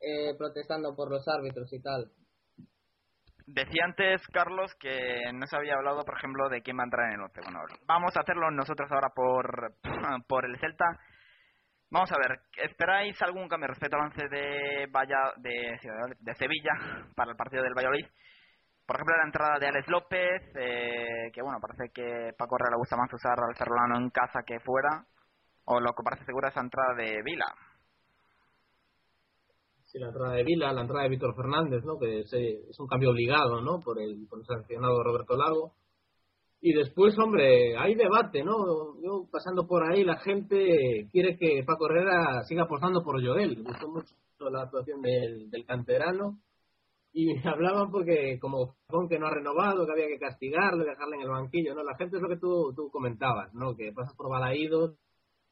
G: eh, protestando por los árbitros y tal.
B: Decía antes, Carlos, que no se había hablado, por ejemplo, de quién va a entrar en el 11. Bueno, vamos a hacerlo nosotros ahora por, por el Celta. Vamos a ver, ¿esperáis algún cambio respecto al 11 de, de, de Sevilla para el partido del Valladolid? Por ejemplo, la entrada de Alex López, eh, que bueno, parece que Paco Herrera le gusta más usar al Ferrolano en casa que fuera. O lo que parece seguro es la entrada de Vila.
F: Sí, la entrada de Vila, la entrada de Víctor Fernández, ¿no? Que es, es un cambio obligado, ¿no? Por el, por el sancionado Roberto Lago. Y después, hombre, hay debate, ¿no? Yo pasando por ahí, la gente quiere que Paco Herrera siga apostando por Joel. Me gustó mucho la actuación del, del canterano. Y hablaban porque, como Fon que no ha renovado, que había que castigarle, dejarle en el banquillo, ¿no? La gente es lo que tú, tú comentabas, ¿no? Que pasas por balaídos,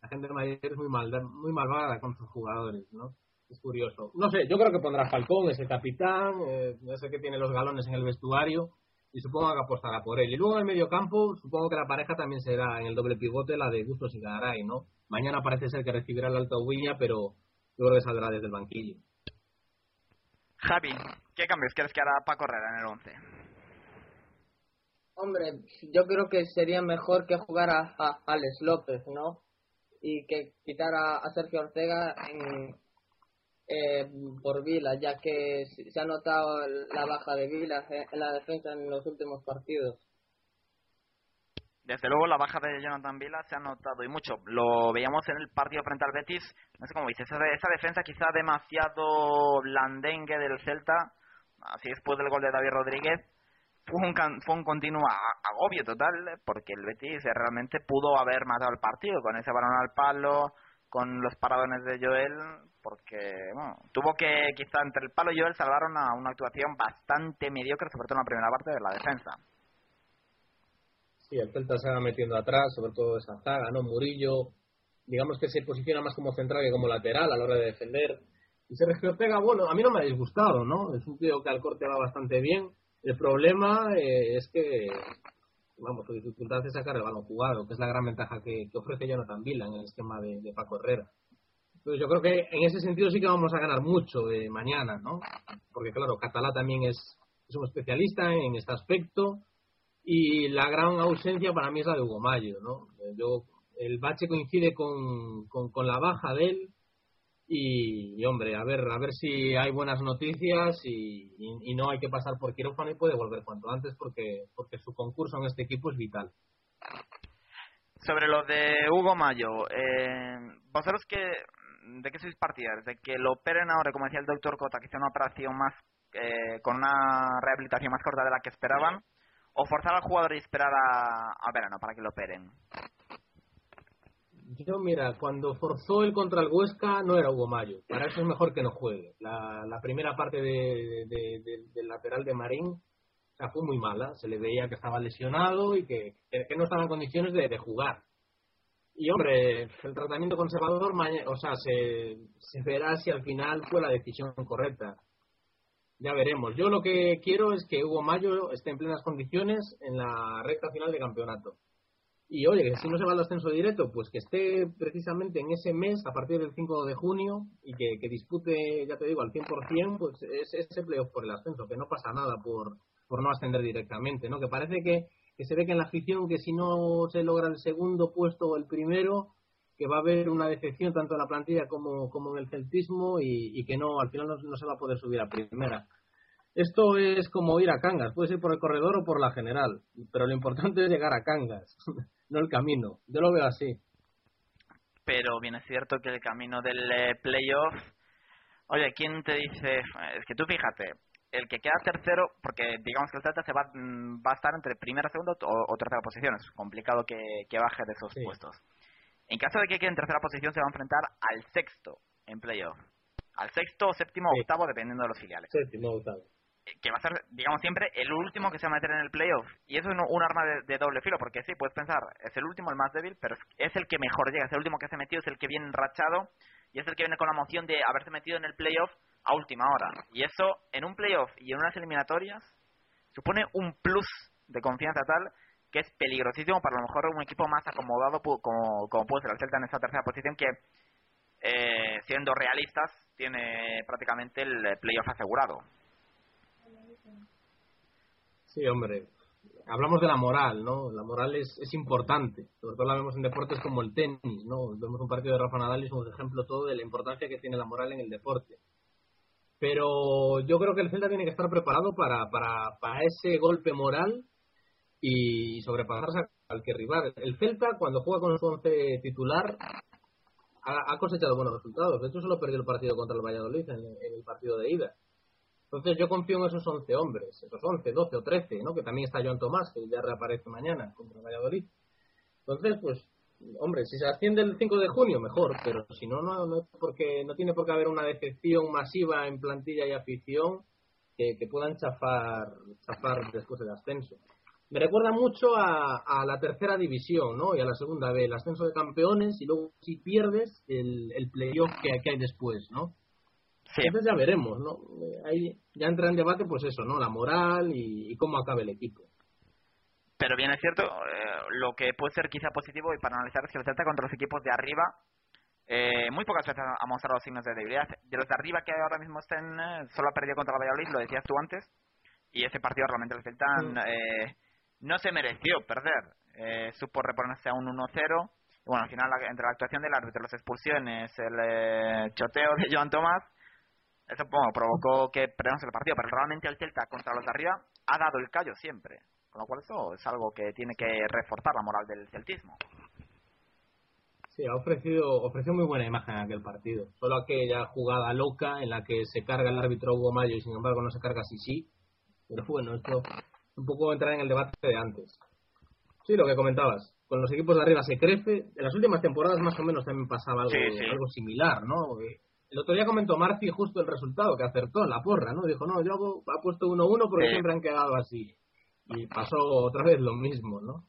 F: la gente Madrid es muy, mal, muy malvada con sus jugadores, ¿no? Es curioso. No sé, yo creo que pondrá a Falcón, ese capitán, eh, ese que tiene los galones en el vestuario, y supongo que apostará por él. Y luego en el medio campo, supongo que la pareja también será en el doble pivote la de Gustos y Garay, ¿no? Mañana parece ser que recibirá el alto Huilla, pero yo creo que saldrá desde el banquillo.
B: Javi, ¿qué cambios crees que hará Paco Herrera en el 11?
G: Hombre, yo creo que sería mejor que jugara a Alex López, ¿no? Y que quitara a Sergio Ortega en, eh, por Vila, ya que se ha notado la baja de Vila en la defensa en los últimos partidos.
B: Desde luego la baja de Jonathan Vila se ha notado y mucho. Lo veíamos en el partido frente al Betis. No sé cómo dices, esa, defensa quizá demasiado blandengue del Celta, así después del gol de David Rodríguez, fue un, fue un continuo agobio total, porque el Betis realmente pudo haber matado el partido con ese balón al palo, con los paradones de Joel, porque bueno, tuvo que quizá entre el palo y Joel salvaron a una actuación bastante mediocre, sobre todo en la primera parte de la defensa.
F: Sí, el Celta se va metiendo atrás, sobre todo esa zaga, ¿no? Murillo, digamos que se posiciona más como central que como lateral a la hora de defender. Y Sergio Ortega, bueno, a mí no me ha disgustado, ¿no? Es un tío que al corte va bastante bien. El problema eh, es que, vamos, su dificultad es sacar el balón jugado, que es la gran ventaja que, ofrece Jonathan Vila en el esquema de, de Paco Herrera. Entonces yo creo que en ese sentido sí que vamos a ganar mucho de mañana, ¿no? Porque claro, Catalá también es, es un especialista en este aspecto Y la gran ausencia para mí es la de Hugo Mayo, ¿no? Yo, el bache coincide con, con la baja de él y, hombre, a ver, a ver si hay buenas noticias y, y, y, no hay que pasar por quirófano y puede volver cuanto antes porque, porque su concurso en este equipo es vital.
B: Sobre lo de Hugo Mayo, eh, vosotros que, de qué sois partidarios, de que lo operen ahora, como decía el doctor Cota, que sea una operación más eh, con una rehabilitación más corta de la que esperaban, o forzar al jugador y esperar a, a verano para que lo operen.
F: Yo, mira, cuando forzó el contra el Huesca no era Hugo Mayo. Para eso es mejor que no juegue. La, la primera parte de, de, de, del lateral de Marín o fue muy mala. Se le veía que estaba lesionado y que, no estaba en condiciones de, de jugar. Y, hombre, el tratamiento conservador, o sea, se, se verá si al final fue la decisión correcta. Ya veremos. Yo lo que quiero es que Hugo Mayo esté en plenas condiciones en la recta final de campeonato. Y oye, que si no se va al ascenso directo, pues que esté precisamente en ese mes, a partir del 5 de junio, y que, que dispute, ya te digo, al 100%, pues ese, ese playoff por el ascenso, que no pasa nada por, por no ascender directamente, ¿no? Que parece que, que se ve que en la afición, que si no se logra el segundo puesto o el primero, que va a haber una decepción tanto en la plantilla como, como en el celtismo y, que no, al final no, no se va a poder subir a primera. Esto es como ir a Cangas, puede ser por el corredor o por la general, pero lo importante es llegar a Cangas, no el camino. Yo lo veo así.
B: Pero bien es cierto que el camino del eh, playoff, oye, ¿quién te dice? Es que tú fíjate, el que queda tercero, porque digamos que el Celta se va, mm, va a estar entre primera, segunda o, o tercera posición, es complicado que, que baje de esos
F: Sí.
B: puestos. En caso de que quede en tercera posición, se va a enfrentar al sexto en playoff. Al sexto, séptimo o
F: Sí.
B: octavo, dependiendo de los filiales.
F: Séptimo, octavo.
B: Que va a ser, digamos, siempre el último que se va a meter en el playoff. Y eso es un, arma de, doble filo, porque sí, puedes pensar, es el último, el más débil, pero es, el que mejor llega, es el último que se ha metido, es el que viene enrachado y es el que viene con la emoción de haberse metido en el playoff a última hora. Y eso, en un playoff y en unas eliminatorias, supone un plus de confianza tal que es peligrosísimo para lo mejor un equipo más acomodado como, como puede ser el Celta en esa tercera posición que, eh, siendo realistas, tiene prácticamente el playoff asegurado.
F: Sí, hombre. Hablamos de la moral, ¿no? La moral es, es importante. Sobre todo la vemos en deportes como el tenis, ¿no? Vemos un partido de Rafa Nadal y es un ejemplo todo de la importancia que tiene la moral en el deporte. Pero yo creo que el Celta tiene que estar preparado para, para, para ese golpe moral y sobrepasarse a cualquier rival. El Celta, cuando juega con su once titular, ha, ha cosechado buenos resultados. De hecho, solo perdió el partido contra el Valladolid en, en el partido de ida. Entonces yo confío en esos 11 hombres, esos 11, 12 o 13, ¿no? Que también está Joan Tomás, que ya reaparece mañana contra Valladolid. Entonces, pues, hombre, si se asciende el 5 de junio, mejor, pero si no, no, no, porque no tiene por qué haber una decepción masiva en plantilla y afición que, que puedan chafar, chafar después del ascenso. Me recuerda mucho a, a la tercera división, ¿no? Y a la segunda B, el ascenso de campeones y luego si pierdes el, el playoff que, que hay después, ¿no?
B: Sí.
F: Entonces ya veremos, ¿no? Eh, Ahí ya entra en debate, pues eso, ¿no? La moral y, y cómo acabe el equipo.
B: Pero bien es cierto, eh, lo que puede ser quizá positivo y para analizar es que el Celta contra los equipos de arriba eh, muy pocas veces ha mostrado signos de debilidad. De los de arriba que ahora mismo están, eh, solo ha perdido contra el Valladolid, lo decías tú antes, y ese partido realmente el Celta eh, no se mereció perder. Eh, supo reponerse a un 1-0. Y bueno, al final, entre la actuación del árbitro, las expulsiones, el choteo de Joan Tomás, eso bueno, provocó que perdamos el partido. Pero realmente el Celta contra los de arriba ha dado el callo siempre. Con lo cual eso es algo que tiene que reforzar la moral del celtismo.
F: Sí, ha ofrecido, ofreció muy buena imagen en aquel partido. Solo aquella jugada loca en la que se carga el árbitro Hugo Mayo y sin embargo no se carga Sisi. Pero bueno, esto un poco entrar en el debate de antes. Sí, lo que comentabas. Con los equipos de arriba se crece. En las últimas temporadas más o menos también pasaba algo,
B: Sí, sí.
F: algo similar, ¿no? El otro día comentó Marci justo el resultado, que acertó en la porra, ¿no? Dijo, no, yo hago- ha puesto 1-1 porque
B: Sí.
F: siempre han quedado así. Y pasó otra vez lo mismo, ¿no?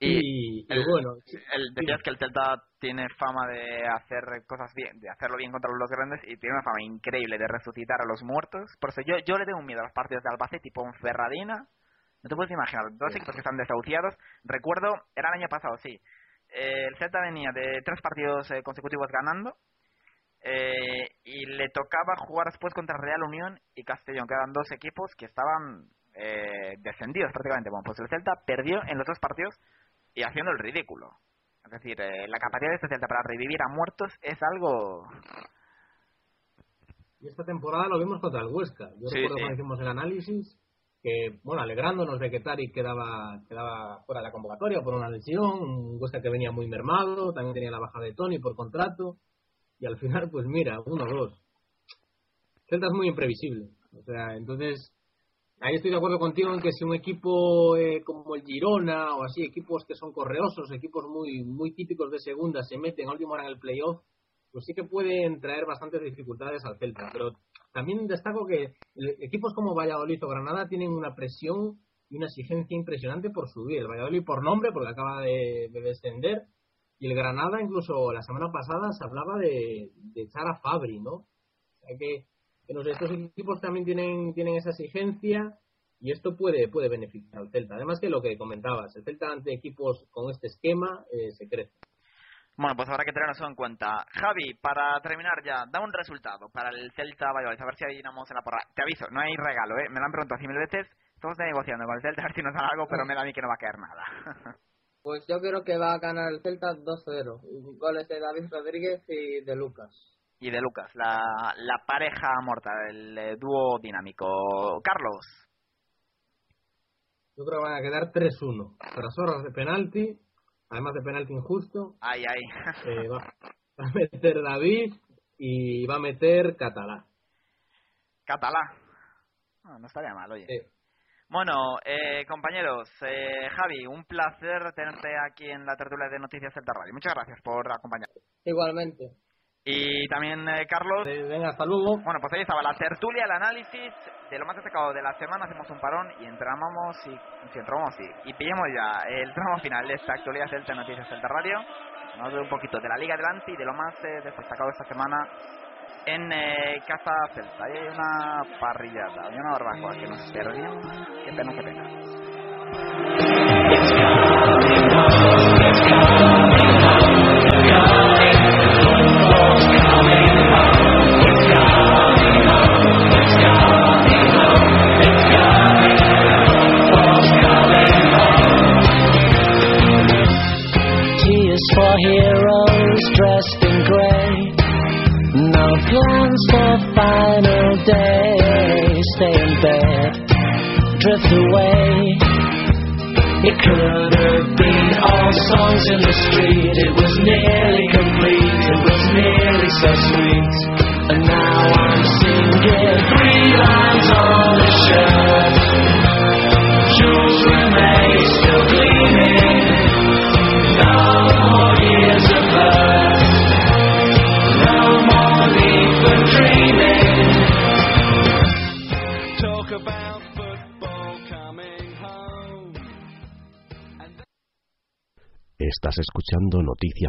B: Y
F: Y,
B: el-
F: bueno,
B: El, decías que el Celta tiene fama de hacer cosas bien, de hacerlo bien contra los grandes y tiene una fama increíble de resucitar a los muertos. Por eso yo, yo le tengo miedo a los partidos de Albacete y Ponferradina. No te puedes imaginar, dos equipos que están desahuciados. Recuerdo, era el año pasado, sí. Eh, el Celta venía de tres partidos eh, consecutivos ganando eh, y le tocaba jugar después contra Real Unión y Castellón, que eran dos equipos que estaban eh, descendidos prácticamente. Bueno, pues el Celta perdió en los dos partidos y haciendo el ridículo. Es decir, eh, la capacidad de este Celta para revivir a muertos es algo...
F: Y esta temporada lo vimos contra el Huesca. Yo
B: Sí,
F: recuerdo
B: sí.
F: cuando hicimos el análisis que, bueno, alegrándonos de que Tari quedaba, quedaba fuera de la convocatoria por una lesión, un Huesca que venía muy mermado, también tenía la baja de Tony por contrato, y al final, pues mira, uno o dos. Celta es muy imprevisible. O sea, entonces, ahí estoy de acuerdo contigo en que si un equipo eh, como el Girona o así, equipos que son correosos, equipos muy, muy típicos de segunda, se meten a última hora en el playoff, pues sí que pueden traer bastantes dificultades al Celta. Pero también destaco que el- equipos como Valladolid o Granada tienen una presión y una exigencia impresionante por subir. El Valladolid por nombre, porque acaba de descender, y el Granada, incluso la semana pasada, se hablaba de, de echar a Fabri, ¿no? O sea que, que no sé, estos equipos también tienen, tienen esa exigencia y esto puede, puede beneficiar al Celta. Además que lo que comentabas, el Celta ante equipos con este esquema eh, se crece.
B: Bueno, pues habrá que tener eso en cuenta. Javi, para terminar ya, da un resultado para el Celta Valladolid, a ver si adivinamos en la porra. Te aviso, no hay regalo, ¿eh? Me lo han preguntado así mil veces. Estamos negociando con el Celta a ver si nos dan algo, pero me da a mí que no va a caer nada.
G: Pues yo creo que va a ganar el Celta 2-0. Goles de David Rodríguez y de Lucas.
B: y de Lucas, la, la pareja mortal, el eh, dúo dinámico. Carlos,
F: Yo creo que van a quedar 3-1. Tras horas de penalti, además de penalti injusto,
B: ay, ay.
F: eh, va, va a meter David y va a meter Catalá.
B: Catalá. Ah, no estaría mal, oye.
F: Eh,
B: Bueno, eh, compañeros, eh, Javi, un placer tenerte aquí en la tertulia de Noticias Celta Radio. Muchas gracias por acompañarnos.
G: Igualmente.
B: Y también, eh, Carlos.
F: venga, hasta luego.
B: Bueno, pues ahí estaba la tertulia, el análisis de lo más destacado de la semana. Hacemos un parón y entramos y, si entramos y, y pillamos ya el tramo final de esta actualidad Celta Noticias Celta Radio. Vamos a ver un poquito de la Liga Adelante y de lo más eh, destacado de esta semana en eh, Casa Celta. Ahí hay una parrillada, hay una barbacoa que nos perdimos. Qué pena, qué pena.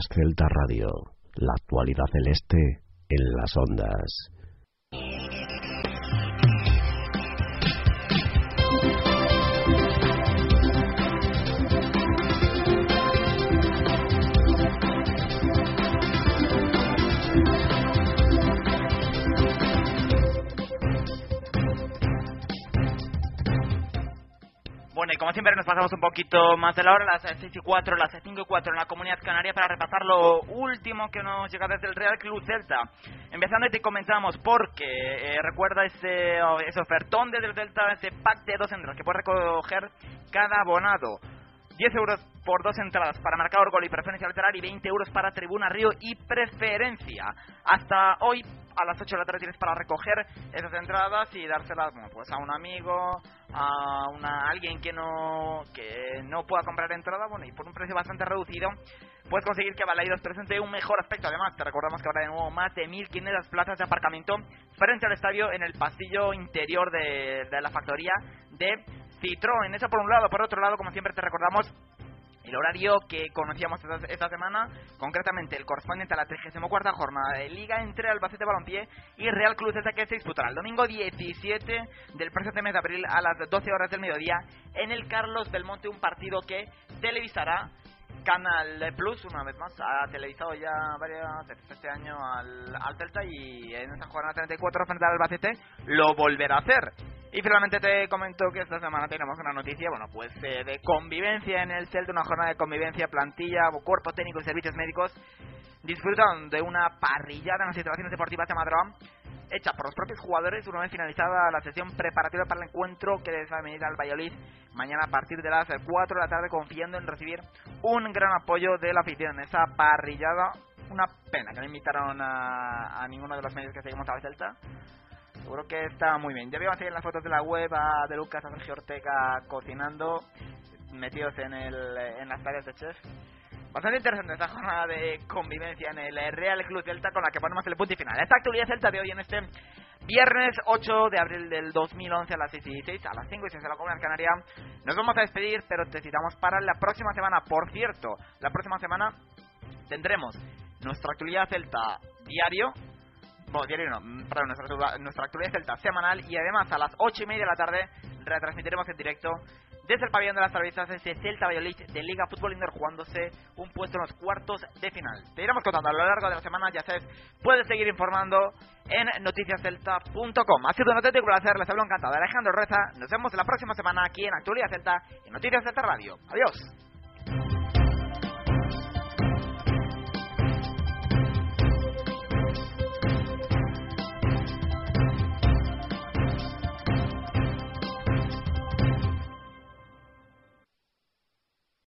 A: Celta Radio, la actualidad celeste en las ondas.
B: Y como siempre nos pasamos un poquito más de la hora, las 6 y 4, las 5 y 4 en la Comunidad Canaria para repasar lo último que nos llega desde el Real Club Celta. Empezando y te comenzamos porque eh, recuerda ese, ese ofertón desde el Celta, ese pack de dos entradas que puedes recoger cada abonado. 10 euros por dos entradas para marcador gol y preferencia lateral y 20 euros para tribuna Río y preferencia. Hasta hoy a las 8 de la tarde tienes para recoger esas entradas y dárselas bueno, pues a un amigo, a una, alguien que no que no pueda comprar entrada, bueno, y por un precio bastante reducido puedes conseguir que Balaidos presente un mejor aspecto. Además, te recordamos que habrá de nuevo más de 1.500 plazas de aparcamiento frente al estadio en el pasillo interior de, de la factoría de Citroën. Eso por un lado. Por otro lado, como siempre te recordamos, el horario que conocíamos esta, esta semana, concretamente el correspondiente a la 34 jornada de Liga entre Albacete Balompié y Real Club Celta que se disputará el domingo 17 del presente mes de abril a las 12 horas del mediodía en el Carlos Belmonte, un partido que televisará Canal Plus, una vez más, ha televisado ya varias veces este año al, al Celta y en esta jornada 34 frente al Albacete lo volverá a hacer. Y finalmente te comento que esta semana tenemos una noticia, bueno, pues eh, de convivencia en el Celta, una jornada de convivencia, plantilla, cuerpo técnico y servicios médicos disfrutan de una parrillada en las instalaciones deportivas de Madrid hecha por los propios jugadores una vez finalizada la sesión preparativa para el encuentro que debe venir al Valladolid mañana a partir de las 4 de la tarde confiando en recibir un gran apoyo de la afición. Esa parrillada, una pena que no invitaron a, a ninguno de los medios que seguimos a la Celta Seguro que está muy bien. Ya vimos ahí en las fotos de la web a De Lucas, a Sergio Ortega cocinando, metidos en, el, en las tareas de chef. Bastante interesante esta jornada de convivencia en el Real Club Celta con la que ponemos el punto y final. Esta actualidad Celta de hoy en este viernes 8 de abril del 2011 a las 6 y 16, a las 5 y 6 de la Comunidad Canaria. Nos vamos a despedir, pero te citamos para la próxima semana. Por cierto, la próxima semana tendremos nuestra actualidad Celta diario bueno, diario mm, nuestra, nuestra actualidad celta semanal y además a las 8 y media de la tarde retransmitiremos en directo desde el pabellón de las Travisas ese Celta Valladolid de Liga Fútbol Indoor jugándose un puesto en los cuartos de final. Te iremos contando a lo largo de la semana, ya sabes, puedes seguir informando en noticiascelta.com. Ha sido un auténtico placer, les hablo encantado Alejandro Reza. Nos vemos la próxima semana aquí en Actualidad Celta en Noticias Celta Radio. Adiós.